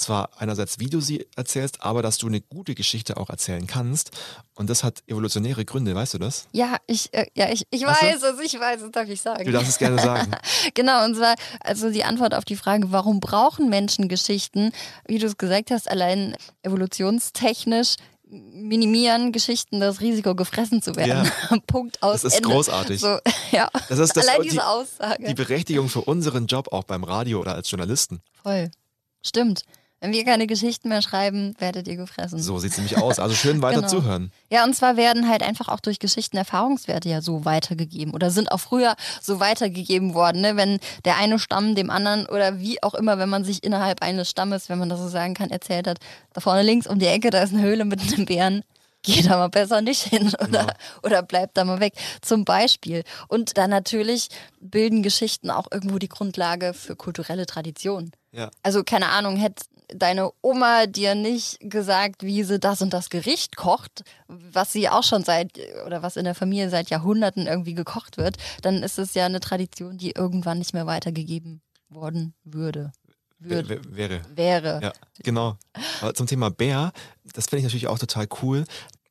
Zwar einerseits, wie du sie erzählst, aber dass du eine gute Geschichte auch erzählen kannst. Und das hat evolutionäre Gründe, weißt du das? Ja, ich, äh, ja, ich, ich weiß es, ich weiß es, darf ich sagen. Du darfst es gerne sagen. Genau, und zwar, also die Antwort auf die Frage, warum brauchen Menschen Geschichten? Wie du es gesagt hast, allein evolutionstechnisch minimieren Geschichten das Risiko, gefressen zu werden. Punkt aus. Das ist Ende. großartig. So, ja. Das ist das, allein die, diese Aussage. die Berechtigung für unseren Job auch beim Radio oder als Journalisten. Voll. Stimmt. Wenn wir keine Geschichten mehr schreiben, werdet ihr gefressen. So sieht es nämlich aus. Also schön weiter Genau. zuhören. Ja, und zwar werden halt einfach auch durch Geschichten Erfahrungswerte ja so weitergegeben oder sind auch früher so weitergegeben worden, ne? wenn der eine Stamm dem anderen oder wie auch immer, wenn man sich innerhalb eines Stammes, wenn man das so sagen kann, erzählt hat, da vorne links um die Ecke, da ist eine Höhle mit einem Bären. Geh da mal besser nicht hin oder, Genau. oder bleib da mal weg. Zum Beispiel. Und dann natürlich bilden Geschichten auch irgendwo die Grundlage für kulturelle Tradition. Ja. Also keine Ahnung, hätte deine Oma dir nicht gesagt, wie sie das und das Gericht kocht, was sie auch schon seit oder was in der Familie seit Jahrhunderten irgendwie gekocht wird, dann ist es ja eine Tradition, die irgendwann nicht mehr weitergegeben worden würde. Würde wäre. wäre. Ja, genau. Aber zum Thema Bär, das finde ich natürlich auch total cool.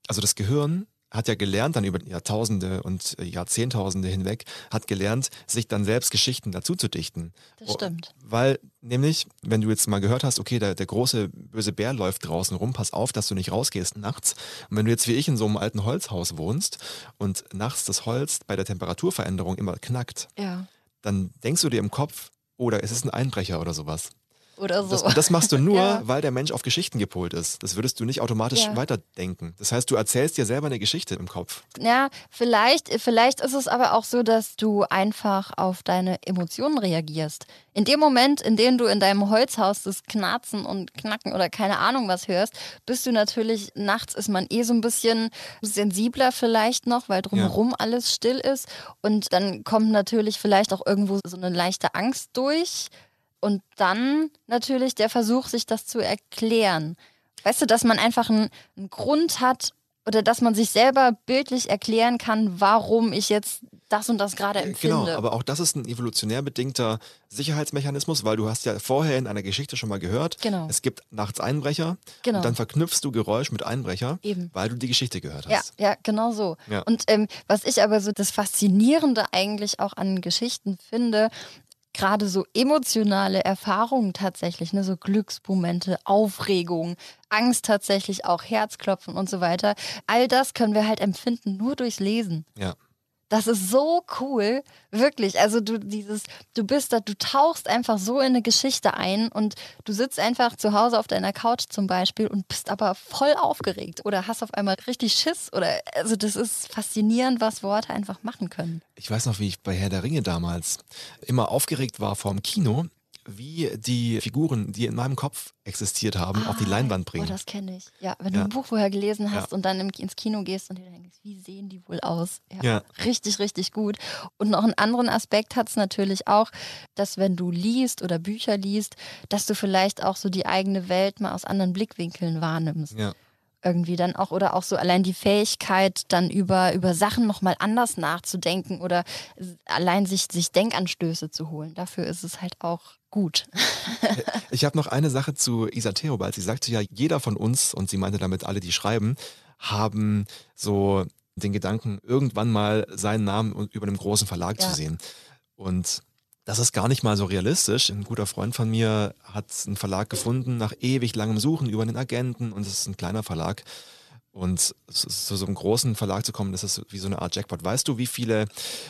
Also das Gehirn hat ja gelernt, dann über Jahrtausende und äh, Jahrzehntausende hinweg, hat gelernt, sich dann selbst Geschichten dazu zu dichten. Das stimmt. Weil nämlich, wenn du jetzt mal gehört hast, okay, der, der große böse Bär läuft draußen rum, pass auf, dass du nicht rausgehst nachts. Und wenn du jetzt wie ich in so einem alten Holzhaus wohnst und nachts das Holz bei der Temperaturveränderung immer knackt, Ja. dann denkst du dir im Kopf, oder es ist ein Einbrecher oder sowas. Oder so. Das, und das machst du nur, Ja. weil der Mensch auf Geschichten gepolt ist. Das würdest du nicht automatisch Ja. weiterdenken. Das heißt, du erzählst dir selber eine Geschichte im Kopf. Ja, vielleicht, vielleicht ist es aber auch so, dass du einfach auf deine Emotionen reagierst. In dem Moment, in dem du in deinem Holzhaus das Knarzen und Knacken oder keine Ahnung was hörst, bist du natürlich, nachts ist man eh so ein bisschen sensibler vielleicht noch, weil drumherum alles still ist. Und dann kommt natürlich vielleicht auch irgendwo so eine leichte Angst durch. Und dann natürlich der Versuch, sich das zu erklären. Weißt du, dass man einfach einen, einen Grund hat oder dass man sich selber bildlich erklären kann, warum ich jetzt das und das gerade empfinde. Genau, aber auch das ist ein evolutionär bedingter Sicherheitsmechanismus, weil du hast ja vorher in einer Geschichte schon mal gehört, Genau. es gibt nachts Einbrecher Genau. und dann verknüpfst du Geräusch mit Einbrecher, Eben. weil du die Geschichte gehört Ja, hast. ja, genau so. Ja. Und ähm, was ich aber so das Faszinierende eigentlich auch an Geschichten finde, gerade so emotionale Erfahrungen tatsächlich, ne, so Glücksmomente, Aufregung, Angst tatsächlich auch, Herzklopfen und so weiter. All das können wir halt empfinden nur durchs Lesen. Ja. Das ist so cool, wirklich. Also du dieses, du bist da, du tauchst einfach so in eine Geschichte ein und du sitzt einfach zu Hause auf deiner Couch zum Beispiel und bist aber voll aufgeregt oder hast auf einmal richtig Schiss oder also das ist faszinierend, was Worte einfach machen können. Ich weiß noch, wie ich bei Herr der Ringe damals immer aufgeregt war vorm Kino, wie die Figuren, die in meinem Kopf existiert haben, auf die Leinwand Oh, bringen. das kenne ich. Ja, wenn Ja. du ein Buch vorher gelesen hast Ja. und dann ins Kino gehst und dir denkst, wie sehen die wohl aus? Ja. Richtig, richtig gut. Und noch einen anderen Aspekt hat es natürlich auch, dass wenn du liest oder Bücher liest, dass du vielleicht auch so die eigene Welt mal aus anderen Blickwinkeln wahrnimmst. ja. Irgendwie dann auch, oder auch so allein die Fähigkeit, dann über, über Sachen nochmal anders nachzudenken oder allein sich, sich Denkanstöße zu holen. Dafür ist es halt auch gut. Ich habe noch eine Sache zu Isa Theobald. Sie sagte ja, jeder von uns, und sie meinte damit alle, die schreiben, haben so den Gedanken, irgendwann mal seinen Namen über einem großen Verlag Ja. zu sehen. Und das ist gar nicht mal so realistisch. Ein guter Freund von mir hat einen Verlag gefunden, nach ewig langem Suchen über einen Agenten und es ist ein kleiner Verlag. Und zu so, einem großen Verlag zu kommen, das ist wie so eine Art Jackpot. Weißt du, wie viele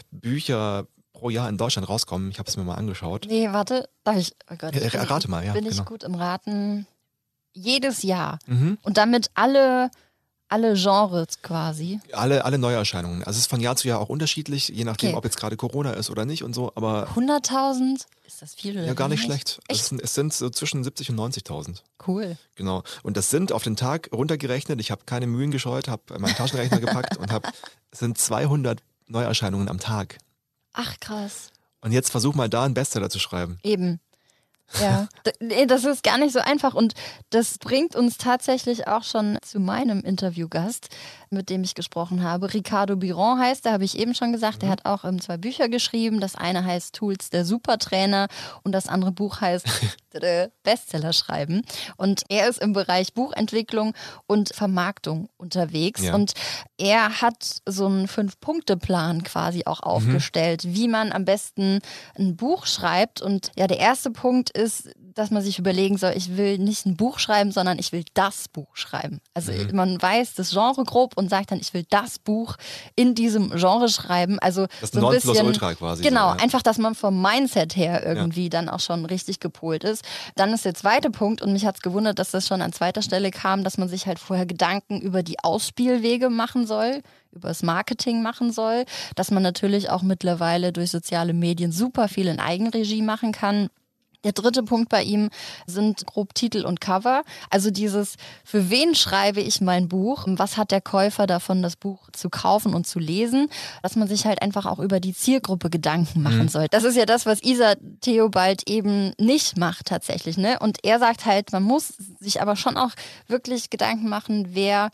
Bücher pro Jahr in Deutschland rauskommen? Ich habe es mir mal angeschaut. Nee, warte, darf ich? Oh Gott, Ja, bin ich rate mal, ja, Bin ich genau. gut im Raten? Jedes Jahr. Mhm. Und damit alle, alle Genres quasi. Alle, alle Neuerscheinungen. Also es ist von Jahr zu Jahr auch unterschiedlich, je nachdem, Okay. ob jetzt gerade Corona ist oder nicht und so, aber 100.000? Ist das viel oder ja, gar nicht schlecht. Es Echt? sind, es sind so zwischen 70 und 90.000. Cool. Genau. Und das sind auf den Tag runtergerechnet, ich habe keine Mühen gescheut, habe meinen Taschenrechner gepackt und habe, es sind 200 Neuerscheinungen am Tag. Ach krass. Und jetzt versuch mal da einen Bestseller zu schreiben. Eben. Ja, nee, das ist gar nicht so einfach. Und das bringt uns tatsächlich auch schon zu meinem Interviewgast, mit dem ich gesprochen habe. Ricardo Biron heißt, da habe ich eben schon gesagt, mhm. der hat auch ähm, zwei Bücher geschrieben. Das eine heißt Tools der Supertrainer und das andere Buch heißt Bestseller schreiben. Und er ist im Bereich Buchentwicklung und Vermarktung unterwegs ja. und er hat so einen Fünf-Punkte-Plan quasi auch mhm. aufgestellt, mhm. wie man am besten ein Buch schreibt. Und ja, der erste Punkt ist, dass man sich überlegen soll, ich will nicht ein Buch schreiben, sondern ich will das Buch schreiben. Also mhm. man weiß das Genre grob und sagt dann, ich will das Buch in diesem Genre schreiben. Also das so ein bisschen, Ultra quasi. Genau, so, ja. einfach, dass man vom Mindset her irgendwie ja. dann auch schon richtig gepolt ist. Dann ist der zweite Punkt und mich hat es gewundert, dass das schon an zweiter Stelle kam, dass man sich halt vorher Gedanken über die Ausspielwege machen soll über das Marketing machen soll, dass man natürlich auch mittlerweile durch soziale Medien super viel in Eigenregie machen kann. Der dritte Punkt bei ihm sind grob Titel und Cover. Also dieses, für wen schreibe ich mein Buch? Was hat der Käufer davon, das Buch zu kaufen und zu lesen? Dass man sich halt einfach auch über die Zielgruppe Gedanken machen mhm. soll. Das ist ja das, was Isa Theobald eben nicht macht tatsächlich. Ne? Und er sagt halt, man muss sich aber schon auch wirklich Gedanken machen, wer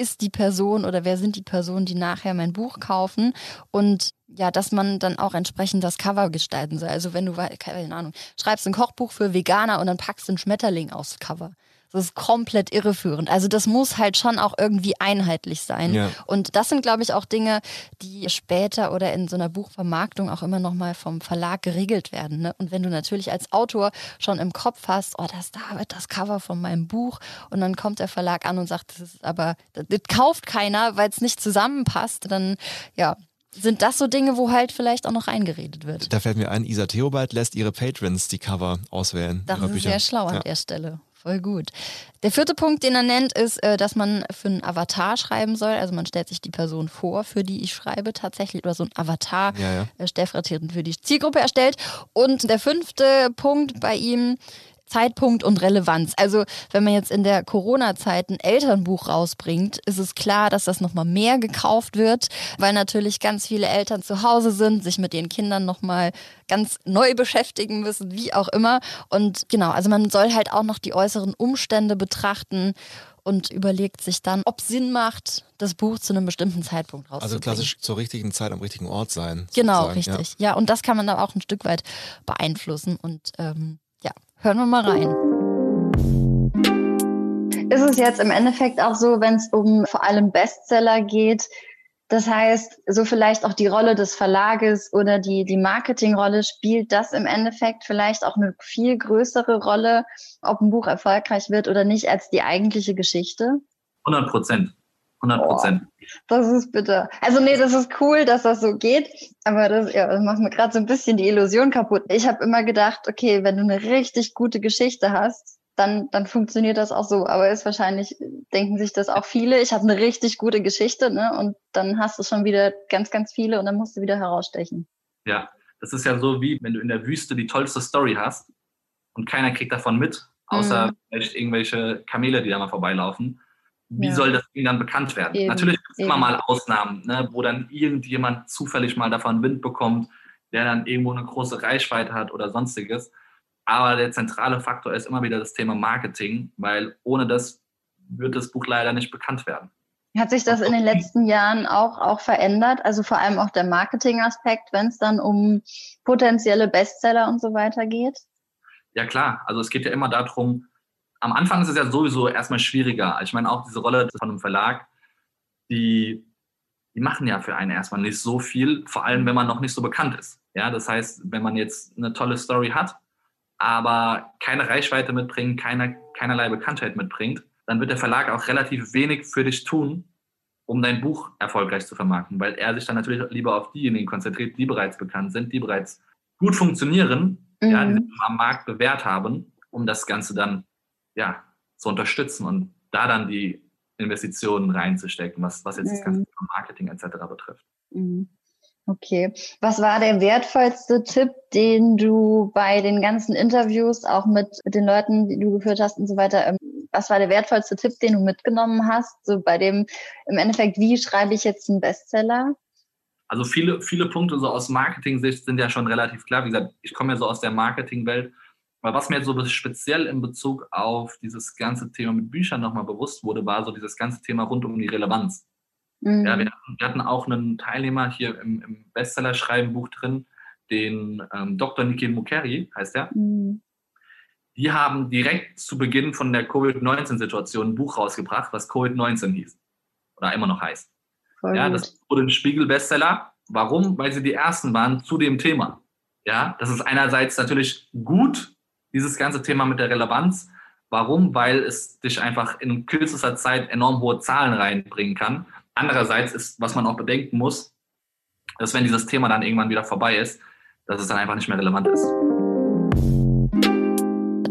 ist die Person oder wer sind die Personen, die nachher mein Buch kaufen und ja, dass man dann auch entsprechend das Cover gestalten soll. Also wenn du, keine Ahnung, schreibst ein Kochbuch für Veganer und dann packst du einen Schmetterling aufs Cover. Das ist komplett irreführend. Also das muss halt schon auch irgendwie einheitlich sein. Ja. Und das sind, glaube ich, auch Dinge, die später oder in so einer Buchvermarktung auch immer nochmal vom Verlag geregelt werden. Ne? Und wenn du natürlich als Autor schon im Kopf hast, oh, das da wird das Cover von meinem Buch und dann kommt der Verlag an und sagt, das ist aber, das, das kauft keiner, weil es nicht zusammenpasst, dann ja, sind das so Dinge, wo halt vielleicht auch noch reingeredet wird. Da fällt mir ein, Isa Theobald lässt ihre Patrons die Cover auswählen. Das ist Bücher. sehr schlau an ja. der Stelle. Voll gut. Der vierte Punkt, den er nennt, ist, äh, dass man für einen Avatar schreiben soll. Also man stellt sich die Person vor, für die ich schreibe tatsächlich, oder so ein Avatar ja, ja. Äh, stellvertretend für die Zielgruppe erstellt. Und der fünfte Punkt bei ihm Zeitpunkt und Relevanz. Also wenn man jetzt in der Corona-Zeit ein Elternbuch rausbringt, ist es klar, dass das nochmal mehr gekauft wird, weil natürlich ganz viele Eltern zu Hause sind, sich mit ihren Kindern nochmal ganz neu beschäftigen müssen, wie auch immer. Und genau, also man soll halt auch noch die äußeren Umstände betrachten und überlegt sich dann, ob Sinn macht, das Buch zu einem bestimmten Zeitpunkt rauszubringen. Also klassisch zur richtigen Zeit am richtigen Ort sein. Genau, richtig. Ja. ja. und das kann man dann auch ein Stück weit beeinflussen und ähm, Hören wir mal rein. Ist es jetzt im Endeffekt auch so, wenn es um vor allem Bestseller geht, das heißt, so vielleicht auch die Rolle des Verlages oder die, die Marketingrolle spielt das im Endeffekt vielleicht auch eine viel größere Rolle, ob ein Buch erfolgreich wird oder nicht, als die eigentliche Geschichte? 100 Prozent. 100 Prozent. Das ist bitter. Also nee, das ist cool, dass das so geht, aber das, ja, das macht mir gerade so ein bisschen die Illusion kaputt. Ich habe immer gedacht, okay, wenn du eine richtig gute Geschichte hast, dann, dann funktioniert das auch so. Aber ist wahrscheinlich, denken sich das auch viele. Ich habe eine richtig gute Geschichte, ne? Und dann hast du schon wieder ganz, ganz viele und dann musst du wieder herausstechen. Ja, das ist ja so wie, wenn du in der Wüste die tollste Story hast und keiner kriegt davon mit, außer mhm. vielleicht irgendwelche Kamele, die da mal vorbeilaufen wie ja. soll das Ding dann bekannt werden? Eben, Natürlich gibt es immer mal Ausnahmen, ne, wo dann irgendjemand zufällig mal davon Wind bekommt, der dann irgendwo eine große Reichweite hat oder sonstiges. Aber der zentrale Faktor ist immer wieder das Thema Marketing, weil ohne das wird das Buch leider nicht bekannt werden. Hat sich das in den letzten Jahren auch, auch verändert? Also vor allem auch der Marketingaspekt, wenn es dann um potenzielle Bestseller und so weiter geht? Ja klar, also es geht ja immer darum, am Anfang ist es ja sowieso erstmal schwieriger. Ich meine, auch diese Rolle von einem Verlag, die, die machen ja für einen erstmal nicht so viel, vor allem wenn man noch nicht so bekannt ist. Ja, das heißt, wenn man jetzt eine tolle Story hat, aber keine Reichweite mitbringt, keine, keinerlei Bekanntheit mitbringt, dann wird der Verlag auch relativ wenig für dich tun, um dein Buch erfolgreich zu vermarkten, weil er sich dann natürlich lieber auf diejenigen konzentriert, die bereits bekannt sind, die bereits gut funktionieren, mhm. ja, die sich am Markt bewährt haben, um das Ganze dann ja, zu unterstützen und da dann die Investitionen reinzustecken, was, was jetzt mhm. das ganze Marketing etc. betrifft. Mhm. Okay. Was war der wertvollste Tipp, den du bei den ganzen Interviews, auch mit den Leuten, die du geführt hast und so weiter, ähm, was war der wertvollste Tipp, den du mitgenommen hast? So bei dem, im Endeffekt, wie schreibe ich jetzt einen Bestseller? Also viele, viele Punkte so aus Marketing-Sicht sind ja schon relativ klar. Wie gesagt, ich komme ja so aus der Marketingwelt Weil was mir jetzt so speziell in Bezug auf dieses ganze Thema mit Büchern nochmal bewusst wurde, war so dieses ganze Thema rund um die Relevanz. Mhm. Ja, wir, hatten, wir hatten auch einen Teilnehmer hier im, im Bestseller-Schreiben-Buch drin, den ähm, Dr. Nikhil Mukherjee, heißt er. Mhm. Die haben direkt zu Beginn von der Covid-19-Situation ein Buch rausgebracht, was Covid-19 hieß. Oder immer noch heißt. Voll Ja, das wurde ein Spiegel-Bestseller. Warum? Weil sie die ersten waren zu dem Thema. Ja, das ist einerseits natürlich gut, dieses ganze Thema mit der Relevanz. Warum? Weil es dich einfach in kürzester Zeit enorm hohe Zahlen reinbringen kann. Andererseits ist, was man auch bedenken muss, dass wenn dieses Thema dann irgendwann wieder vorbei ist, dass es dann einfach nicht mehr relevant ist.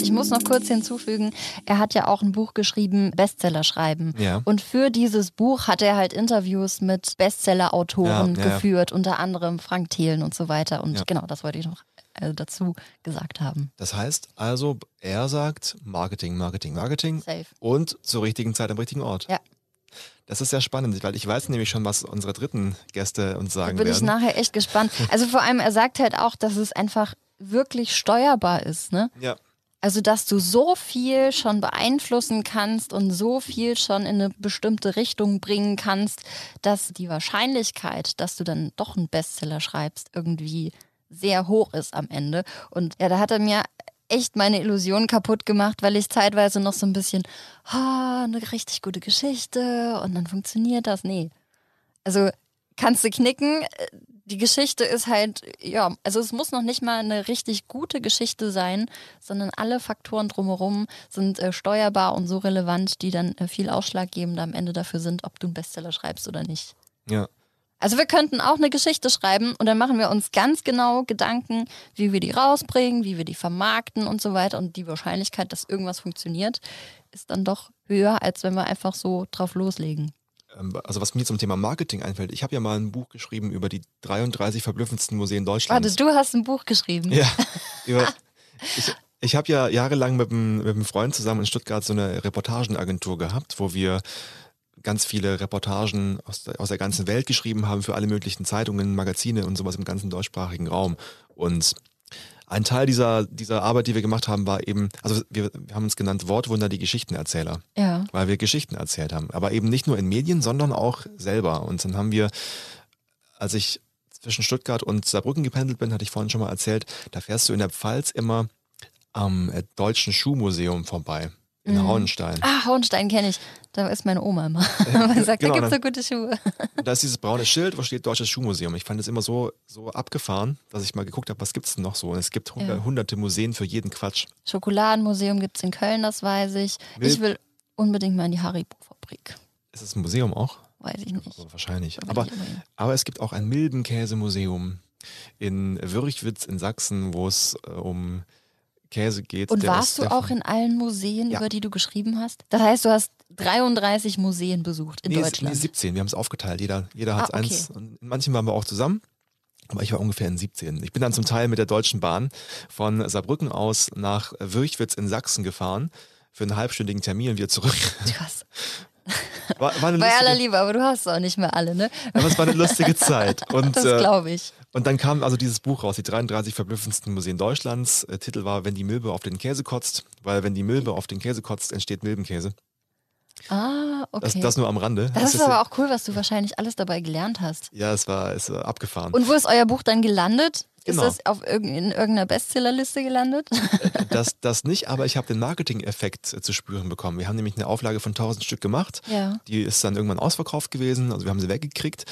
Ich muss noch kurz hinzufügen, er hat ja auch ein Buch geschrieben, Bestseller schreiben. Ja. Und für dieses Buch hat er halt Interviews mit Bestseller-Autoren Ja, ja, ja. geführt, unter anderem Frank Thelen und so weiter. Und Ja. genau, das wollte ich noch äh, dazu gesagt haben. Das heißt also, er sagt Marketing, Marketing, Marketing Safe. und zur richtigen Zeit am richtigen Ort. Ja. Das ist sehr spannend, weil ich weiß nämlich schon, was unsere dritten Gäste uns Da sagen bin ich werden. nachher echt gespannt. Also vor allem, er sagt halt auch, dass es einfach wirklich steuerbar ist, ne? Ja. Also, dass du so viel schon beeinflussen kannst und so viel schon in eine bestimmte Richtung bringen kannst, dass die Wahrscheinlichkeit, dass du dann doch einen Bestseller schreibst, irgendwie sehr hoch ist am Ende. Und ja, da hat er mir echt meine Illusion kaputt gemacht, weil ich zeitweise noch so ein bisschen, ah, eine richtig gute Geschichte und dann funktioniert das. Nee. Also kannst du knicken. Die Geschichte ist halt, ja, also es muss noch nicht mal eine richtig gute Geschichte sein, sondern alle Faktoren drumherum sind äh, steuerbar und so relevant, die dann äh, viel ausschlaggebend am Ende dafür sind, ob du einen Bestseller schreibst oder nicht. Ja. Also wir könnten auch eine Geschichte schreiben und dann machen wir uns ganz genau Gedanken, wie wir die rausbringen, wie wir die vermarkten und so weiter. Und die Wahrscheinlichkeit, dass irgendwas funktioniert, ist dann doch höher, als wenn wir einfach so drauf loslegen. Ähm, Also was mir zum Thema Marketing einfällt, ich habe ja mal ein Buch geschrieben über die 33 verblüffendsten Museen Deutschlands. Warte, du hast ein Buch geschrieben. Ja, über, ich, ich habe ja jahrelang mit einem, mit einem Freund zusammen in Stuttgart so eine Reportagenagentur gehabt, wo wir ganz viele Reportagen aus der, aus der ganzen Welt geschrieben haben für alle möglichen Zeitungen, Magazine und sowas im ganzen deutschsprachigen Raum. Und ein Teil dieser, dieser Arbeit, die wir gemacht haben, war eben, also wir, wir haben uns genannt Wortwunder, die Geschichtenerzähler Ja. weil wir Geschichten erzählt haben. Aber eben nicht nur in Medien, sondern auch selber. Und dann haben wir, als ich zwischen Stuttgart und Saarbrücken gependelt bin, hatte ich vorhin schon mal erzählt, da fährst du in der Pfalz immer am äh, Deutschen Schuhmuseum vorbei. In Mhm. Hauenstein. Ah, Hohenstein kenne ich. Da ist meine Oma immer. Man sagt, genau, da gibt's ne? so gute Schuhe. Da ist dieses braune Schild, wo steht Deutsches Schuhmuseum. Ich fand es immer so, so abgefahren, dass ich mal geguckt habe, was gibt's denn noch so? Und es gibt hundert, Ja. hunderte Museen für jeden Quatsch. Schokoladenmuseum gibt's in Köln, das weiß ich. Ich Will- will unbedingt mal in die Haribo-Fabrik. Ist es ein Museum auch? Weiß ich nicht. Also wahrscheinlich. Will Aber. Aber es gibt auch ein Milbenkäsemuseum in Würchwitz in Sachsen, wo es äh, um Käse geht. Und warst du auch in allen Museen, Ja. über die du geschrieben hast? Das heißt, du hast 33 Museen besucht in nee, Deutschland. Nee, 17. Wir haben es aufgeteilt. Jeder, jeder hat Ah, okay. eins. Und in manchen waren wir auch zusammen. Aber ich war ungefähr in 17. Ich bin dann zum Teil mit der Deutschen Bahn von Saarbrücken aus nach Würchwitz in Sachsen gefahren für einen halbstündigen Termin und wieder zurück. Krass. War, war eine Bei aller Liebe, aber du hast auch nicht mehr alle, ne? aber es war eine lustige Zeit. Und, Das äh, glaube ich. Und dann kam also dieses Buch raus, die 33 verblüffendsten Museen Deutschlands. Äh, Titel war Wenn die Milbe auf den Käse kotzt, weil wenn die Milbe auf den Käse kotzt, entsteht Milbenkäse. Ah, okay. Das, das nur am Rande. Das ist aber auch cool, was du wahrscheinlich alles dabei gelernt hast. Ja, es war, es war abgefahren. Und wo ist euer Buch dann gelandet? Genau. Ist das auf irg in irgendeiner Bestsellerliste gelandet? das, das nicht, aber ich habe den Marketing-Effekt äh, zu spüren bekommen. Wir haben nämlich eine Auflage von 1000 Stück gemacht. ja. Die ist dann irgendwann ausverkauft gewesen, also wir haben sie weggekriegt.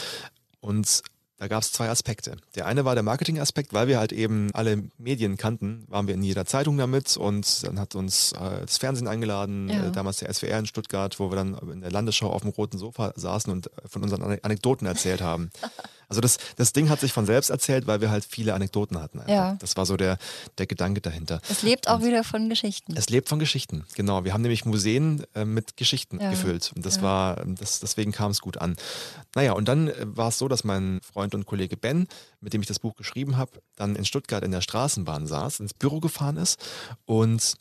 Und da gab es zwei Aspekte. Der eine war der Marketing-Aspekt, weil wir halt eben alle Medien kannten, waren wir in jeder Zeitung damit und dann hat uns äh, das Fernsehen eingeladen, Ja. äh, damals der SWR in Stuttgart, wo wir dann in der Landesschau auf dem roten Sofa saßen und äh, von unseren Ane- Anekdoten erzählt haben. Also das, das Ding hat sich von selbst erzählt, weil wir halt viele Anekdoten hatten. Einfach. Ja. Das war so der, der Gedanke dahinter. Es lebt auch wieder von Geschichten. Es lebt von Geschichten, genau. Wir haben nämlich Museen äh, mit Geschichten Ja, gefüllt. Und das ja. war, das, deswegen kam es gut an. Naja, und dann äh, war es so, dass mein Freund und Kollege Ben, mit dem ich das Buch geschrieben habe, dann in Stuttgart in der Straßenbahn saß, ins Büro gefahren ist und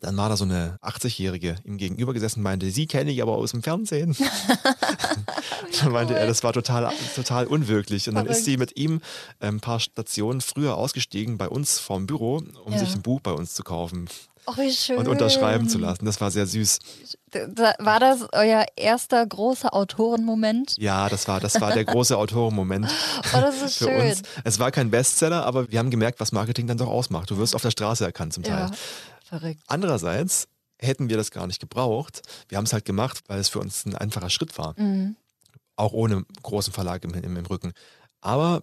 dann war da so eine 80-Jährige ihm gegenüber gesessen und meinte, sie kenne ich aber aus dem Fernsehen. Dann meinte er, das war total, total unwirklich. Und dann ist sie mit ihm äh, ein paar Stationen früher ausgestiegen bei uns vorm Büro, um Ja. sich ein Buch bei uns zu kaufen Oh, wie schön. und unterschreiben zu lassen. Das war sehr süß. War das euer erster großer Autorenmoment? Ja, das war, das war der große Autorenmoment Oh, das ist für schön. uns. Es war kein Bestseller, aber wir haben gemerkt, was Marketing dann doch ausmacht. Du wirst auf der Straße erkannt zum Teil. Ja, verrückt. Andererseits hätten wir das gar nicht gebraucht. Wir haben es halt gemacht, weil es für uns ein einfacher Schritt war. Mhm. Auch ohne großen Verlag im, im, im Rücken. Aber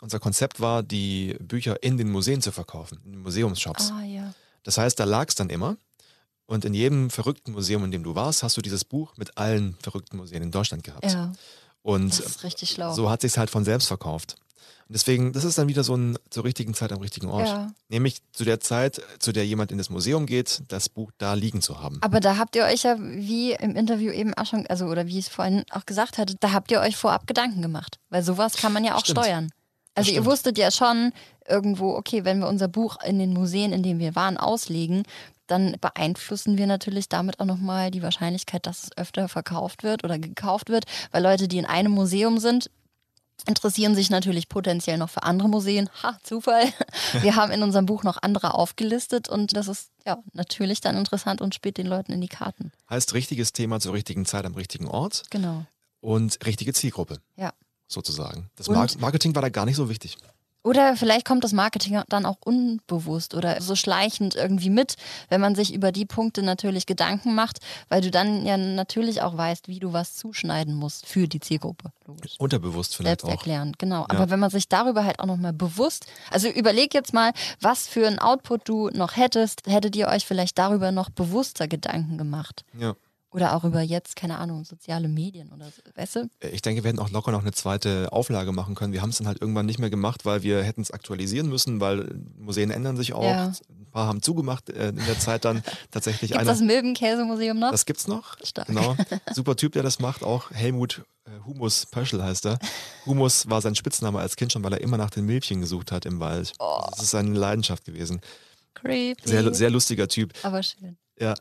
unser Konzept war, die Bücher in den Museen zu verkaufen, in den Museumsshops. Ah, ja. Das heißt, da lag es dann immer. Und in jedem verrückten Museum, in dem du warst, hast du dieses Buch mit allen verrückten Museen in Deutschland gehabt. Ja, Und das ist richtig schlau. so hat sich halt von selbst verkauft. Und deswegen, das ist dann wieder so ein zur richtigen Zeit am richtigen Ort. Ja. Nämlich zu der Zeit, zu der jemand in das Museum geht, das Buch da liegen zu haben. Aber da habt ihr euch ja, wie im Interview eben auch schon, also oder wie ich es vorhin auch gesagt hatte, da habt ihr euch vorab Gedanken gemacht. Weil sowas kann man ja auch Stimmt. steuern. Also ihr wusstet ja schon irgendwo, okay, wenn wir unser Buch in den Museen, in denen wir waren, auslegen, dann beeinflussen wir natürlich damit auch nochmal die Wahrscheinlichkeit, dass es öfter verkauft wird oder gekauft wird, weil Leute, die in einem Museum sind, interessieren sich natürlich potenziell noch für andere Museen. Ha, Zufall. Wir haben in unserem Buch noch andere aufgelistet und das ist ja natürlich dann interessant und spielt den Leuten in die Karten. Heißt richtiges Thema zur richtigen Zeit am richtigen Ort Genau. und richtige Zielgruppe Ja. sozusagen. Das Und- Mar Marketing war da gar nicht so wichtig. Oder vielleicht kommt das Marketing dann auch unbewusst oder so schleichend irgendwie mit, wenn man sich über die Punkte natürlich Gedanken macht, weil du dann ja natürlich auch weißt, wie du was zuschneiden musst für die Zielgruppe. Logisch. Unterbewusst vielleicht auch. Selbsterklärend, genau. Ja. Aber wenn man sich darüber halt auch nochmal bewusst, also überleg jetzt mal, was für ein Output du noch hättest, hättet ihr euch vielleicht darüber noch bewusster Gedanken gemacht. Ja. Oder auch über jetzt, keine Ahnung, soziale Medien oder so, weißt du? Ich denke, wir hätten auch locker noch eine zweite Auflage machen können. Wir haben es dann halt irgendwann nicht mehr gemacht, weil wir hätten es aktualisieren müssen, weil Museen ändern sich auch. Ja. Ein paar haben zugemacht äh, in der Zeit dann tatsächlich Gibt einer. das Milbenkäsemuseum noch? Das gibt's noch. Stark. Genau. Super Typ, der das macht. Auch Helmut äh, Humus Pöschel heißt er. Humus war sein Spitzname als Kind schon, weil er immer nach den Milbchen gesucht hat im Wald. Oh. Das ist seine Leidenschaft gewesen. Creepy. Sehr, sehr lustiger Typ. Aber schön. Ja.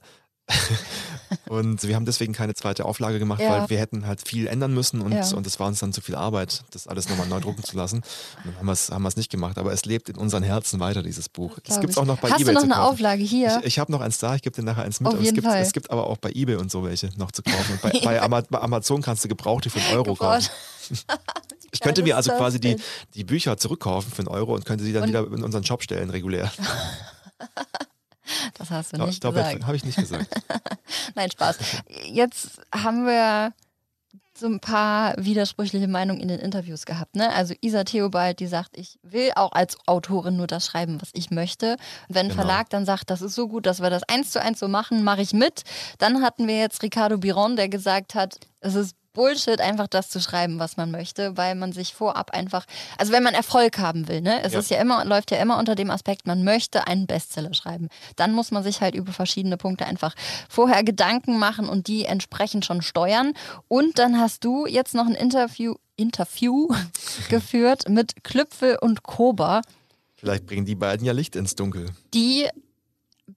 und wir haben deswegen keine zweite Auflage gemacht, Ja. weil wir hätten halt viel ändern müssen und, Ja. und es war uns dann zu viel Arbeit, das alles nochmal neu drucken zu lassen. Und dann haben wir es haben wir's nicht gemacht. Aber es lebt in unseren Herzen weiter, dieses Buch. Gibt's ich. auch noch bei Hast Ebay du noch eine. Auflage hier? Ich, ich habe noch eins da, ich gebe dir nachher eins mit. Auf aber es, jeden gibt, Fall. es gibt aber auch bei Ebay und so welche noch zu kaufen. Bei, bei Ama- bei Amazon kannst du gebrauchte für einen Euro kaufen. Ich könnte mir also quasi die, die Bücher zurückkaufen für einen Euro und könnte sie dann Und- wieder in unseren Shop stellen, regulär. Das hast du Da- nicht gesagt. habe ich nicht gesagt. Nein, Spaß. Jetzt haben wir so ein paar widersprüchliche Meinungen in den Interviews gehabt. Ne? Also Isa Theobald, die sagt, ich will auch als Autorin nur das schreiben, was ich möchte. Wenn ein Genau. Verlag dann sagt, das ist so gut, dass wir das eins zu eins so machen, mache ich mit. Dann hatten wir jetzt Ricardo Biron, der gesagt hat, es ist Bullshit, einfach das zu schreiben, was man möchte, weil man sich vorab einfach, also wenn man Erfolg haben will, ne, es Ja. ist ja immer, läuft ja immer unter dem Aspekt, man möchte einen Bestseller schreiben. Dann muss man sich halt über verschiedene Punkte einfach vorher Gedanken machen und die entsprechend schon steuern. Und dann hast du jetzt noch ein Interview, Interview geführt mit Klüpfel und Kober, Vielleicht bringen die beiden ja Licht ins Dunkel. die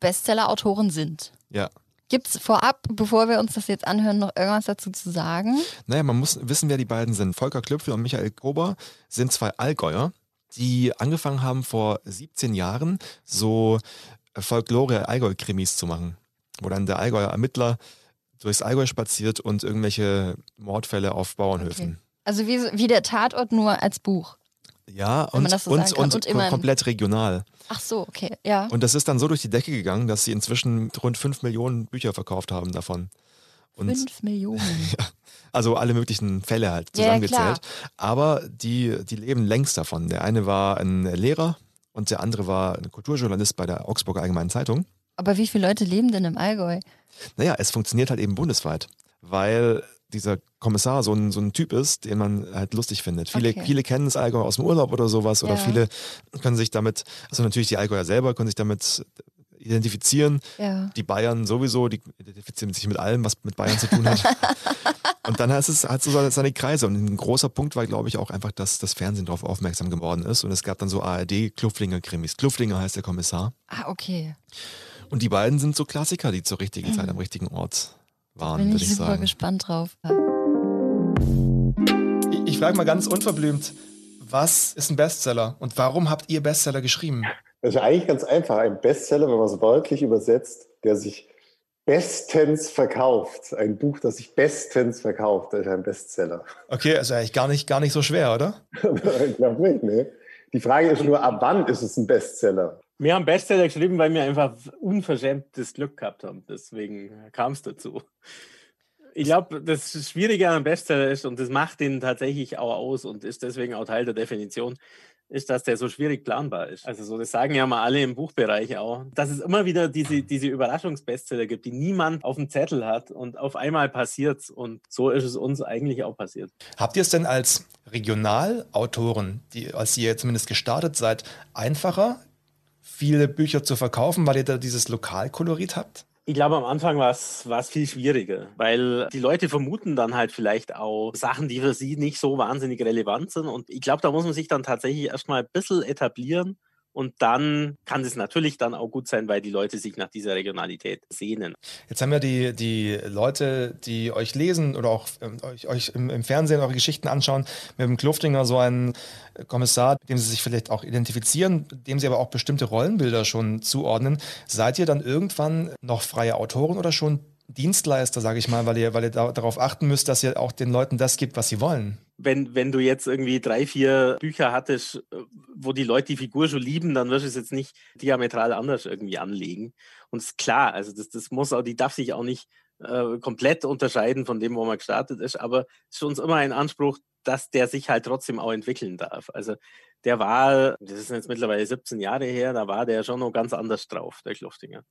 Bestseller-Autoren sind. Ja. Gibt es vorab, bevor wir uns das jetzt anhören, noch irgendwas dazu zu sagen? Naja, man muss wissen, wer die beiden sind. Volker Klüpfel und Michael Kober sind zwei Allgäuer, die angefangen haben vor 17 Jahren so Folklore-Allgäu-Krimis zu machen, wo dann der Allgäuer Ermittler durchs Allgäu spaziert und irgendwelche Mordfälle auf Bauernhöfen. Also wie, wie der Tatort nur als Buch. Ja, und, so und, und, Und im- komplett regional. Ach so, okay, ja. Und das ist dann so durch die Decke gegangen, dass sie inzwischen rund 5 Millionen Bücher verkauft haben davon. Und Fünf Millionen. Also alle möglichen Fälle halt Ja, ja, zusammengezählt. Aber die, die leben längst davon. Der eine war ein Lehrer und der andere war ein Kulturjournalist bei der Augsburger Allgemeinen Zeitung. Aber wie viele Leute leben denn im Allgäu? Naja, es funktioniert halt eben bundesweit, weil dieser Kommissar so ein, so ein Typ ist, den man halt lustig findet. Viele, Okay. viele kennen das Allgäu aus dem Urlaub oder sowas oder Ja. viele können sich damit, also natürlich die Allgäuer selber können sich damit identifizieren. Ja. Die Bayern sowieso, die identifizieren sich mit allem, was mit Bayern zu tun hat. und dann hat es halt so seine Kreise. Und ein großer Punkt war, glaube ich, auch einfach, dass das Fernsehen darauf aufmerksam geworden ist. Und es gab dann so ARD-Klufflinger-Krimis. Klufflinger heißt der Kommissar. Ah, okay. Und die beiden sind so Klassiker, die zur richtigen Zeit am richtigen Ort waren, Bin würde ich ich super sagen. gespannt drauf. Ich, ich frage mal ganz unverblümt, was ist ein Bestseller und warum habt ihr Bestseller geschrieben? Das ist eigentlich ganz einfach. Ein Bestseller, wenn man es wörtlich übersetzt, der sich bestens verkauft. Ein Buch, das sich bestens verkauft, das ist ein Bestseller. Okay, also eigentlich gar nicht, gar nicht so schwer, oder? ich glaube nicht, ne? Die Frage ist nur, ab wann ist es ein Bestseller? Wir haben Bestseller geschrieben, weil wir einfach unverschämtes Glück gehabt haben. Deswegen kam es dazu. Ich glaube, das Schwierige an einem Bestseller ist, und das macht ihn tatsächlich auch aus und ist deswegen auch Teil der Definition, ist, dass der so schwierig planbar ist. Also so, das sagen ja mal alle im Buchbereich auch, dass es immer wieder diese, diese Überraschungsbestseller gibt, die niemand auf dem Zettel hat und auf einmal passiert Und so ist es uns eigentlich auch passiert. Habt ihr es denn als Regionalautoren, die, als ihr zumindest gestartet seid, einfacher, viele Bücher zu verkaufen, weil ihr da dieses Lokalkolorit habt? Ich glaube, am Anfang war es viel schwieriger, weil die Leute vermuten dann halt vielleicht auch Sachen, die für sie nicht so wahnsinnig relevant sind. Und ich glaube, da muss man sich dann tatsächlich erstmal ein bisschen etablieren und dann kann es natürlich dann auch gut sein, weil die Leute sich nach dieser Regionalität sehnen. Jetzt haben ja die, die Leute, die euch lesen oder auch ähm, euch, euch im, im, Fernsehen eure Geschichten anschauen, mit dem Kluftinger so einen Kommissar, dem sie sich vielleicht auch identifizieren, dem sie aber auch bestimmte Rollenbilder schon zuordnen. Seid ihr dann irgendwann noch freie Autoren oder schon Dienstleister, sage ich mal, weil ihr, weil ihr da, darauf achten müsst, dass ihr auch den Leuten das gibt, was sie wollen? Wenn, wenn du jetzt irgendwie drei, vier Bücher hattest, äh, wo die Leute die Figur schon lieben, dann wirst du es jetzt nicht diametral anders irgendwie anlegen. Und ist klar, also das, das muss auch, die darf sich auch nicht äh, komplett unterscheiden von dem, wo man gestartet ist, aber es ist uns immer ein Anspruch, dass der sich halt trotzdem auch entwickeln darf. Also der war, das ist jetzt mittlerweile 17 Jahre her, da war der schon noch ganz anders drauf, der Kluftinger.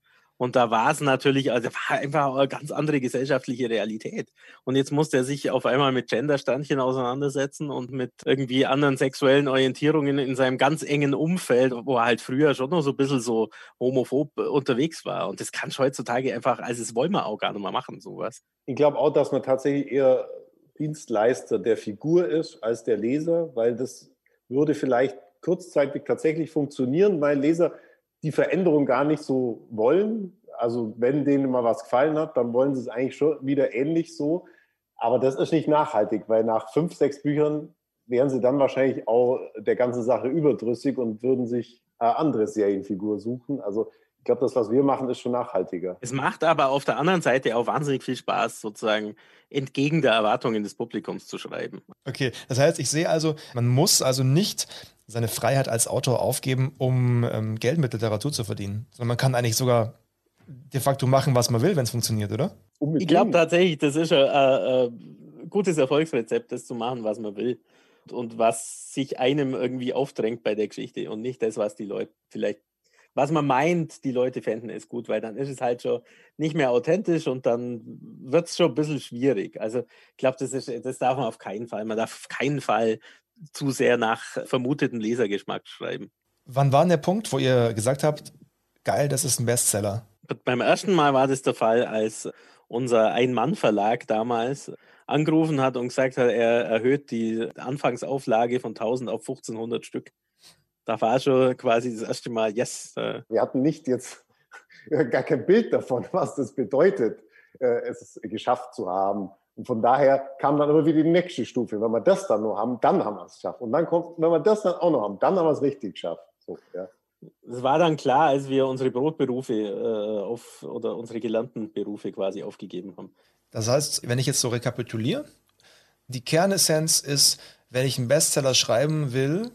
Und da war es natürlich, also war einfach eine ganz andere gesellschaftliche Realität. Und jetzt musste er sich auf einmal mit Genderstandchen auseinandersetzen und mit irgendwie anderen sexuellen Orientierungen in seinem ganz engen Umfeld, wo er halt früher schon noch so ein bisschen so homophob unterwegs war. Und das kannst du heutzutage einfach, also das wollen wir auch gar nicht mehr machen, sowas. Ich glaube auch, dass man tatsächlich eher Dienstleister der Figur ist als der Leser, weil das würde vielleicht kurzzeitig tatsächlich funktionieren, weil Leser die Veränderung gar nicht so wollen. Also wenn denen mal was gefallen hat, dann wollen sie es eigentlich schon wieder ähnlich so. Aber das ist nicht nachhaltig, weil nach fünf, sechs Büchern wären sie dann wahrscheinlich auch der ganzen Sache überdrüssig und würden sich eine andere Serienfigur suchen. Also ich glaube, das, was wir machen, ist schon nachhaltiger. Es macht aber auf der anderen Seite auch wahnsinnig viel Spaß, sozusagen entgegen der Erwartungen des Publikums zu schreiben. Okay, das heißt, ich sehe also, man muss also nicht seine Freiheit als Autor aufgeben, um ähm, Geld mit Literatur zu verdienen, sondern man kann eigentlich sogar de facto machen, was man will, wenn es funktioniert, oder? Ich glaube tatsächlich, das ist ein, ein, ein gutes Erfolgsrezept, das zu machen, was man will und was sich einem irgendwie aufdrängt bei der Geschichte und nicht das, was die Leute vielleicht was man meint, die Leute fänden es gut, weil dann ist es halt schon nicht mehr authentisch und dann wird es schon ein bisschen schwierig. Also ich glaube, das, das darf man auf keinen Fall. Man darf auf keinen Fall zu sehr nach vermuteten Lesergeschmack schreiben. Wann war denn der Punkt, wo ihr gesagt habt, geil, das ist ein Bestseller? Beim ersten Mal war das der Fall, als unser Ein-Mann-Verlag damals angerufen hat und gesagt hat, er erhöht die Anfangsauflage von 1000 auf 1500 Stück. Da war schon quasi das erste Mal, yes. Äh. Wir hatten nicht jetzt gar kein Bild davon, was das bedeutet, äh, es geschafft zu haben. Und von daher kam dann immer wieder die nächste Stufe. Wenn wir das dann noch haben, dann haben wir es geschafft. Und dann kommt, wenn wir das dann auch noch haben, dann haben wir es richtig geschafft. So, ja. Es war dann klar, als wir unsere Brotberufe äh, auf, oder unsere gelernten Berufe quasi aufgegeben haben. Das heißt, wenn ich jetzt so rekapituliere, die Kernessenz ist, wenn ich einen Bestseller schreiben will,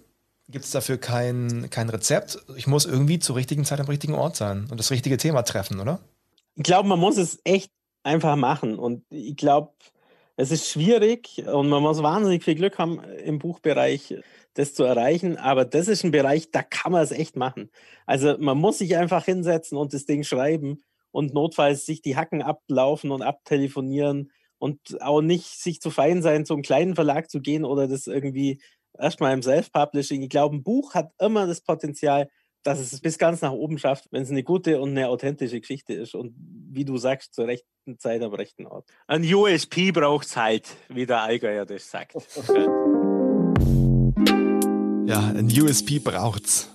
gibt es dafür kein, kein Rezept. Ich muss irgendwie zur richtigen Zeit am richtigen Ort sein und das richtige Thema treffen, oder? Ich glaube, man muss es echt einfach machen. Und ich glaube, es ist schwierig und man muss wahnsinnig viel Glück haben im Buchbereich, das zu erreichen. Aber das ist ein Bereich, da kann man es echt machen. Also man muss sich einfach hinsetzen und das Ding schreiben und notfalls sich die Hacken ablaufen und abtelefonieren und auch nicht sich zu fein sein, zum kleinen Verlag zu gehen oder das irgendwie erstmal im Self-Publishing. Ich glaube, ein Buch hat immer das Potenzial, dass es bis ganz nach oben schafft, wenn es eine gute und eine authentische Geschichte ist und wie du sagst, zur rechten Zeit am rechten Ort. Ein USP braucht es halt, wie der Allgäuer das sagt. ja, ein USP braucht's.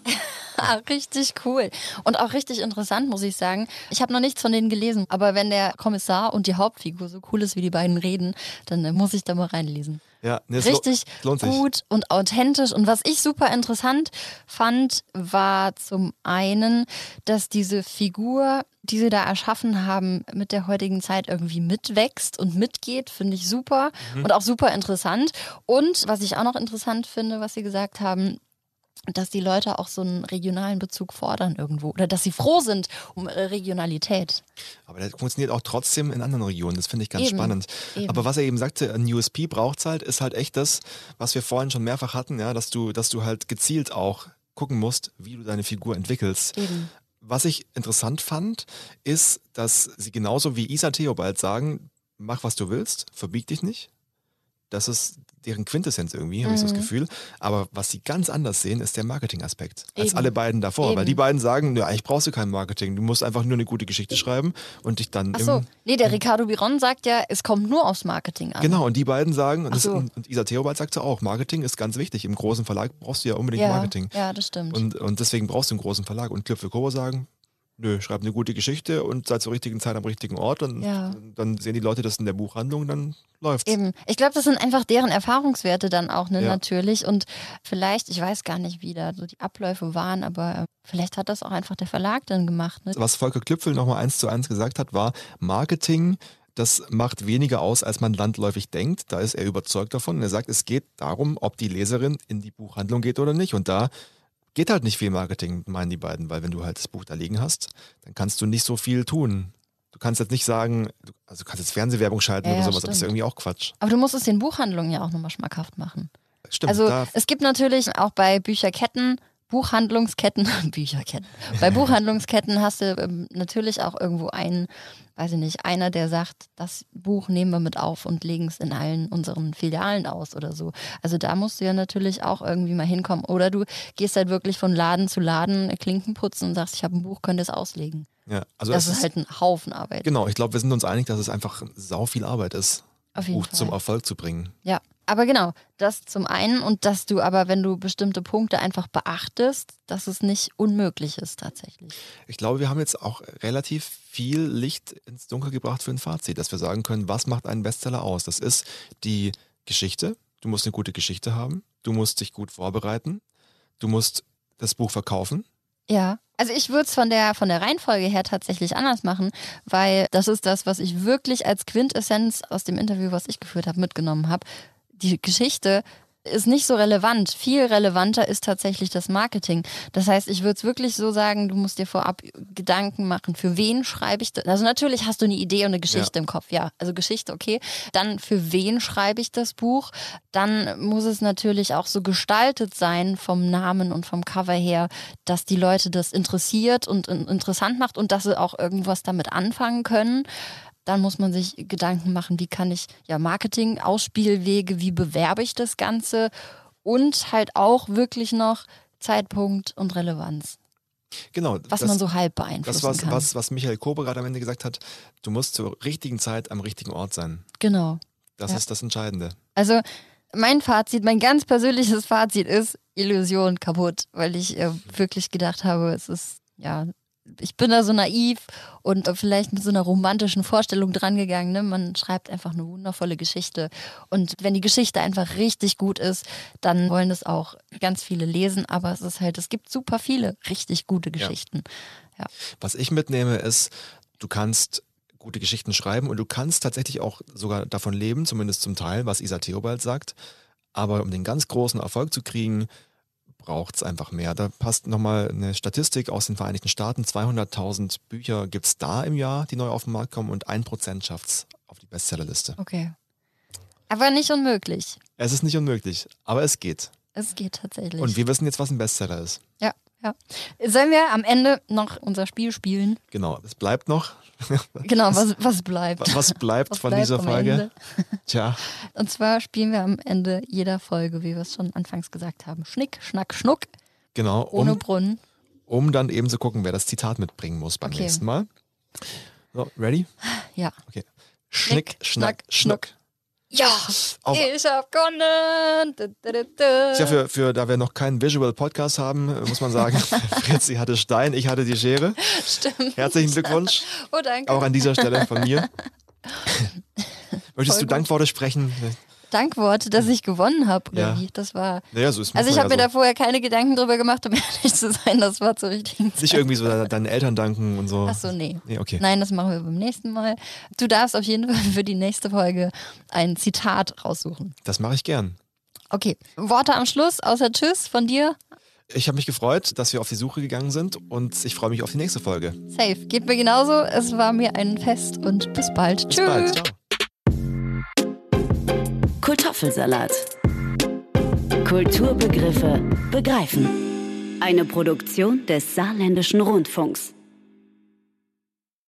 richtig cool. Und auch richtig interessant, muss ich sagen. Ich habe noch nichts von denen gelesen, aber wenn der Kommissar und die Hauptfigur so cool ist, wie die beiden reden, dann äh, muss ich da mal reinlesen. Ja, nee, Richtig gut und authentisch. Und was ich super interessant fand, war zum einen, dass diese Figur, die sie da erschaffen haben, mit der heutigen Zeit irgendwie mitwächst und mitgeht, finde ich super Mhm. und auch super interessant. Und was ich auch noch interessant finde, was sie gesagt haben, dass die Leute auch so einen regionalen Bezug fordern irgendwo oder dass sie froh sind um ihre Regionalität. Aber der funktioniert auch trotzdem in anderen Regionen. Das finde ich ganz Eben, spannend. eben. Aber was er eben sagte, ein USP braucht halt, ist halt echt das, was wir vorhin schon mehrfach hatten, ja, dass du, dass du halt gezielt auch gucken musst, wie du deine Figur entwickelst. Eben. Was ich interessant fand, ist, dass sie genauso wie Isa Theobald sagen, mach was du willst, verbieg dich nicht. Das ist deren Quintessenz irgendwie, habe ich so das Mhm. Gefühl. Aber was sie ganz anders sehen, ist der Marketingaspekt. Als Eben. alle beiden davor. Weil Eben. die beiden sagen, ja, eigentlich brauchst du kein Marketing. Du musst einfach nur eine gute Geschichte schreiben und dich dann Ach im, so, nee, der Ricardo Biron sagt ja, es kommt nur aufs Marketing an. Genau, und die beiden sagen, und, das, so. und Isa Theobald sagte auch, Marketing ist ganz wichtig. Im großen Verlag brauchst du ja unbedingt ja, Marketing. Ja, das stimmt. Und, und deswegen brauchst du einen großen Verlag. Und Cliff Kobo sagen, nö, schreib eine gute Geschichte und sei zur richtigen Zeit am richtigen Ort. Und Ja. dann sehen die Leute das in der Buchhandlung, dann läuft's. Eben. Ich glaube, das sind einfach deren Erfahrungswerte dann auch, ne, Ja. natürlich. Und vielleicht, ich weiß gar nicht, wie da so die Abläufe waren, aber äh, vielleicht hat das auch einfach der Verlag dann gemacht. Ne? Was Volker Klüpfel nochmal eins zu eins gesagt hat, war, Marketing, das macht weniger aus, als man landläufig denkt. Da ist er überzeugt davon. Und er sagt, es geht darum, ob die Leserin in die Buchhandlung geht oder nicht. Und da geht halt nicht viel Marketing, meinen die beiden, weil wenn du halt das Buch da liegen hast, dann kannst du nicht so viel tun. Du kannst jetzt nicht sagen, du, also du kannst jetzt Fernsehwerbung schalten Ja, oder sowas, aber das ist ja irgendwie auch Quatsch. Aber du musst es den Buchhandlungen ja auch nochmal schmackhaft machen. Stimmt, also es gibt natürlich auch bei Bücherketten, Buchhandlungsketten, Bücherketten. Bei Buchhandlungsketten hast du ähm, natürlich auch irgendwo einen, weiß ich nicht, einer, der sagt, das Buch nehmen wir mit auf und legen es in allen unseren Filialen aus oder so. Also da musst du ja natürlich auch irgendwie mal hinkommen. Oder du gehst halt wirklich von Laden zu Laden, Klinken putzen und sagst, ich habe ein Buch, könnt ihr es auslegen. ja, also das es ist halt ein Haufen Arbeit. genau, ich glaube, wir sind uns einig, dass es einfach sau viel Arbeit ist, jeden Buch Fall. zum Erfolg zu bringen. Ja, aber genau, das zum einen und dass du aber, wenn du bestimmte Punkte einfach beachtest, dass es nicht unmöglich ist tatsächlich. Ich glaube, wir haben jetzt auch relativ viel Licht ins Dunkel gebracht für ein Fazit, dass wir sagen können, was macht einen Bestseller aus? Das ist die Geschichte. Du musst eine gute Geschichte haben. Du musst dich gut vorbereiten. Du musst das Buch verkaufen. Ja, also ich würde es von der, von der Reihenfolge her tatsächlich anders machen, weil das ist das, was ich wirklich als Quintessenz aus dem Interview, was ich geführt habe, mitgenommen habe. Die Geschichte ist nicht so relevant. Viel relevanter ist tatsächlich das Marketing. Das heißt, ich würde es wirklich so sagen, du musst dir vorab Gedanken machen, für wen schreibe ich das? Also natürlich hast du eine Idee und eine Geschichte im Kopf, ja. Also Geschichte, okay. Dann für wen schreibe ich das Buch? Dann muss es natürlich auch so gestaltet sein vom Namen und vom Cover her, dass die Leute das interessiert und in- interessant macht und dass sie auch irgendwas damit anfangen können. Dann muss man sich Gedanken machen, wie kann ich ja Marketing, Ausspielwege, wie bewerbe ich das Ganze und halt auch wirklich noch Zeitpunkt und Relevanz, Genau. was das, man so halb das beeinflussen was, kann. was, was Michael Kobe gerade am Ende gesagt hat, du musst zur richtigen Zeit am richtigen Ort sein. Genau. Das Ja. ist das Entscheidende. Also mein Fazit, mein ganz persönliches Fazit ist Illusion kaputt, weil ich äh, wirklich gedacht habe, es ist, ja, ich bin da so naiv und vielleicht mit so einer romantischen Vorstellung drangegangen. Ne? Man schreibt einfach eine wundervolle Geschichte. Und wenn die Geschichte einfach richtig gut ist, dann wollen das auch ganz viele lesen. Aber es ist halt, es gibt super viele richtig gute Geschichten. Was ich mitnehme ist, du kannst gute Geschichten schreiben und du kannst tatsächlich auch sogar davon leben, zumindest zum Teil, was Isa Theobald sagt. Aber um den ganz großen Erfolg zu kriegen, braucht es einfach mehr. Da passt nochmal eine Statistik aus den Vereinigten Staaten. 200.000 Bücher gibt es da im Jahr, die neu auf den Markt kommen und ein Prozent schafft es auf die Bestsellerliste. Okay. Aber nicht unmöglich. Es ist nicht unmöglich, aber es geht. Es geht tatsächlich. Und wir wissen jetzt, was ein Bestseller ist. Ja, ja. Sollen wir am Ende noch unser Spiel spielen? Genau, es bleibt noch. Genau, was, was bleibt. Was bleibt Was von bleibt dieser Folge? Tja, Und zwar spielen wir am Ende jeder Folge, wie wir es schon anfangs gesagt haben, Schnick, Schnack, Schnuck, genau. ohne Um, Brunnen. um dann eben zu gucken, wer das Zitat mitbringen muss beim Okay. nächsten Mal. So, ready? Ja. Okay. Schnick, Schnack, Schnuck. Ja, Auch- ich hab gewonnen. Ist ja für, für, da wir noch keinen Visual Podcast haben, muss man sagen, Fritzi hatte Stein, ich hatte die Schere. Stimmt. Herzlichen Glückwunsch. Oh, danke. Auch an dieser Stelle von mir. Möchtest Voll du. Dankworte sprechen? Dankworte, dass ich gewonnen habe, oder Ja. wie? Das war. Naja, so ist Also ich habe ja mir da so. vorher keine Gedanken drüber gemacht, um ehrlich zu sein. Das war zur richtigen Zeit. Nicht irgendwie so de- deinen Eltern danken und so. Ach so, nee. Nee, okay. Nein, das machen wir beim nächsten Mal. Du darfst auf jeden Fall für die nächste Folge ein Zitat raussuchen. Das mache ich gern. Okay, Worte am Schluss, außer Tschüss von dir. Ich habe mich gefreut, dass wir auf die Suche gegangen sind und ich freue mich auf die nächste Folge. Safe. Geht mir genauso. Es war mir ein Fest und bis bald. Bis Tschüss. bald. Ciao. Kartoffelsalat. Kulturbegriffe begreifen. Eine Produktion des Saarländischen Rundfunks.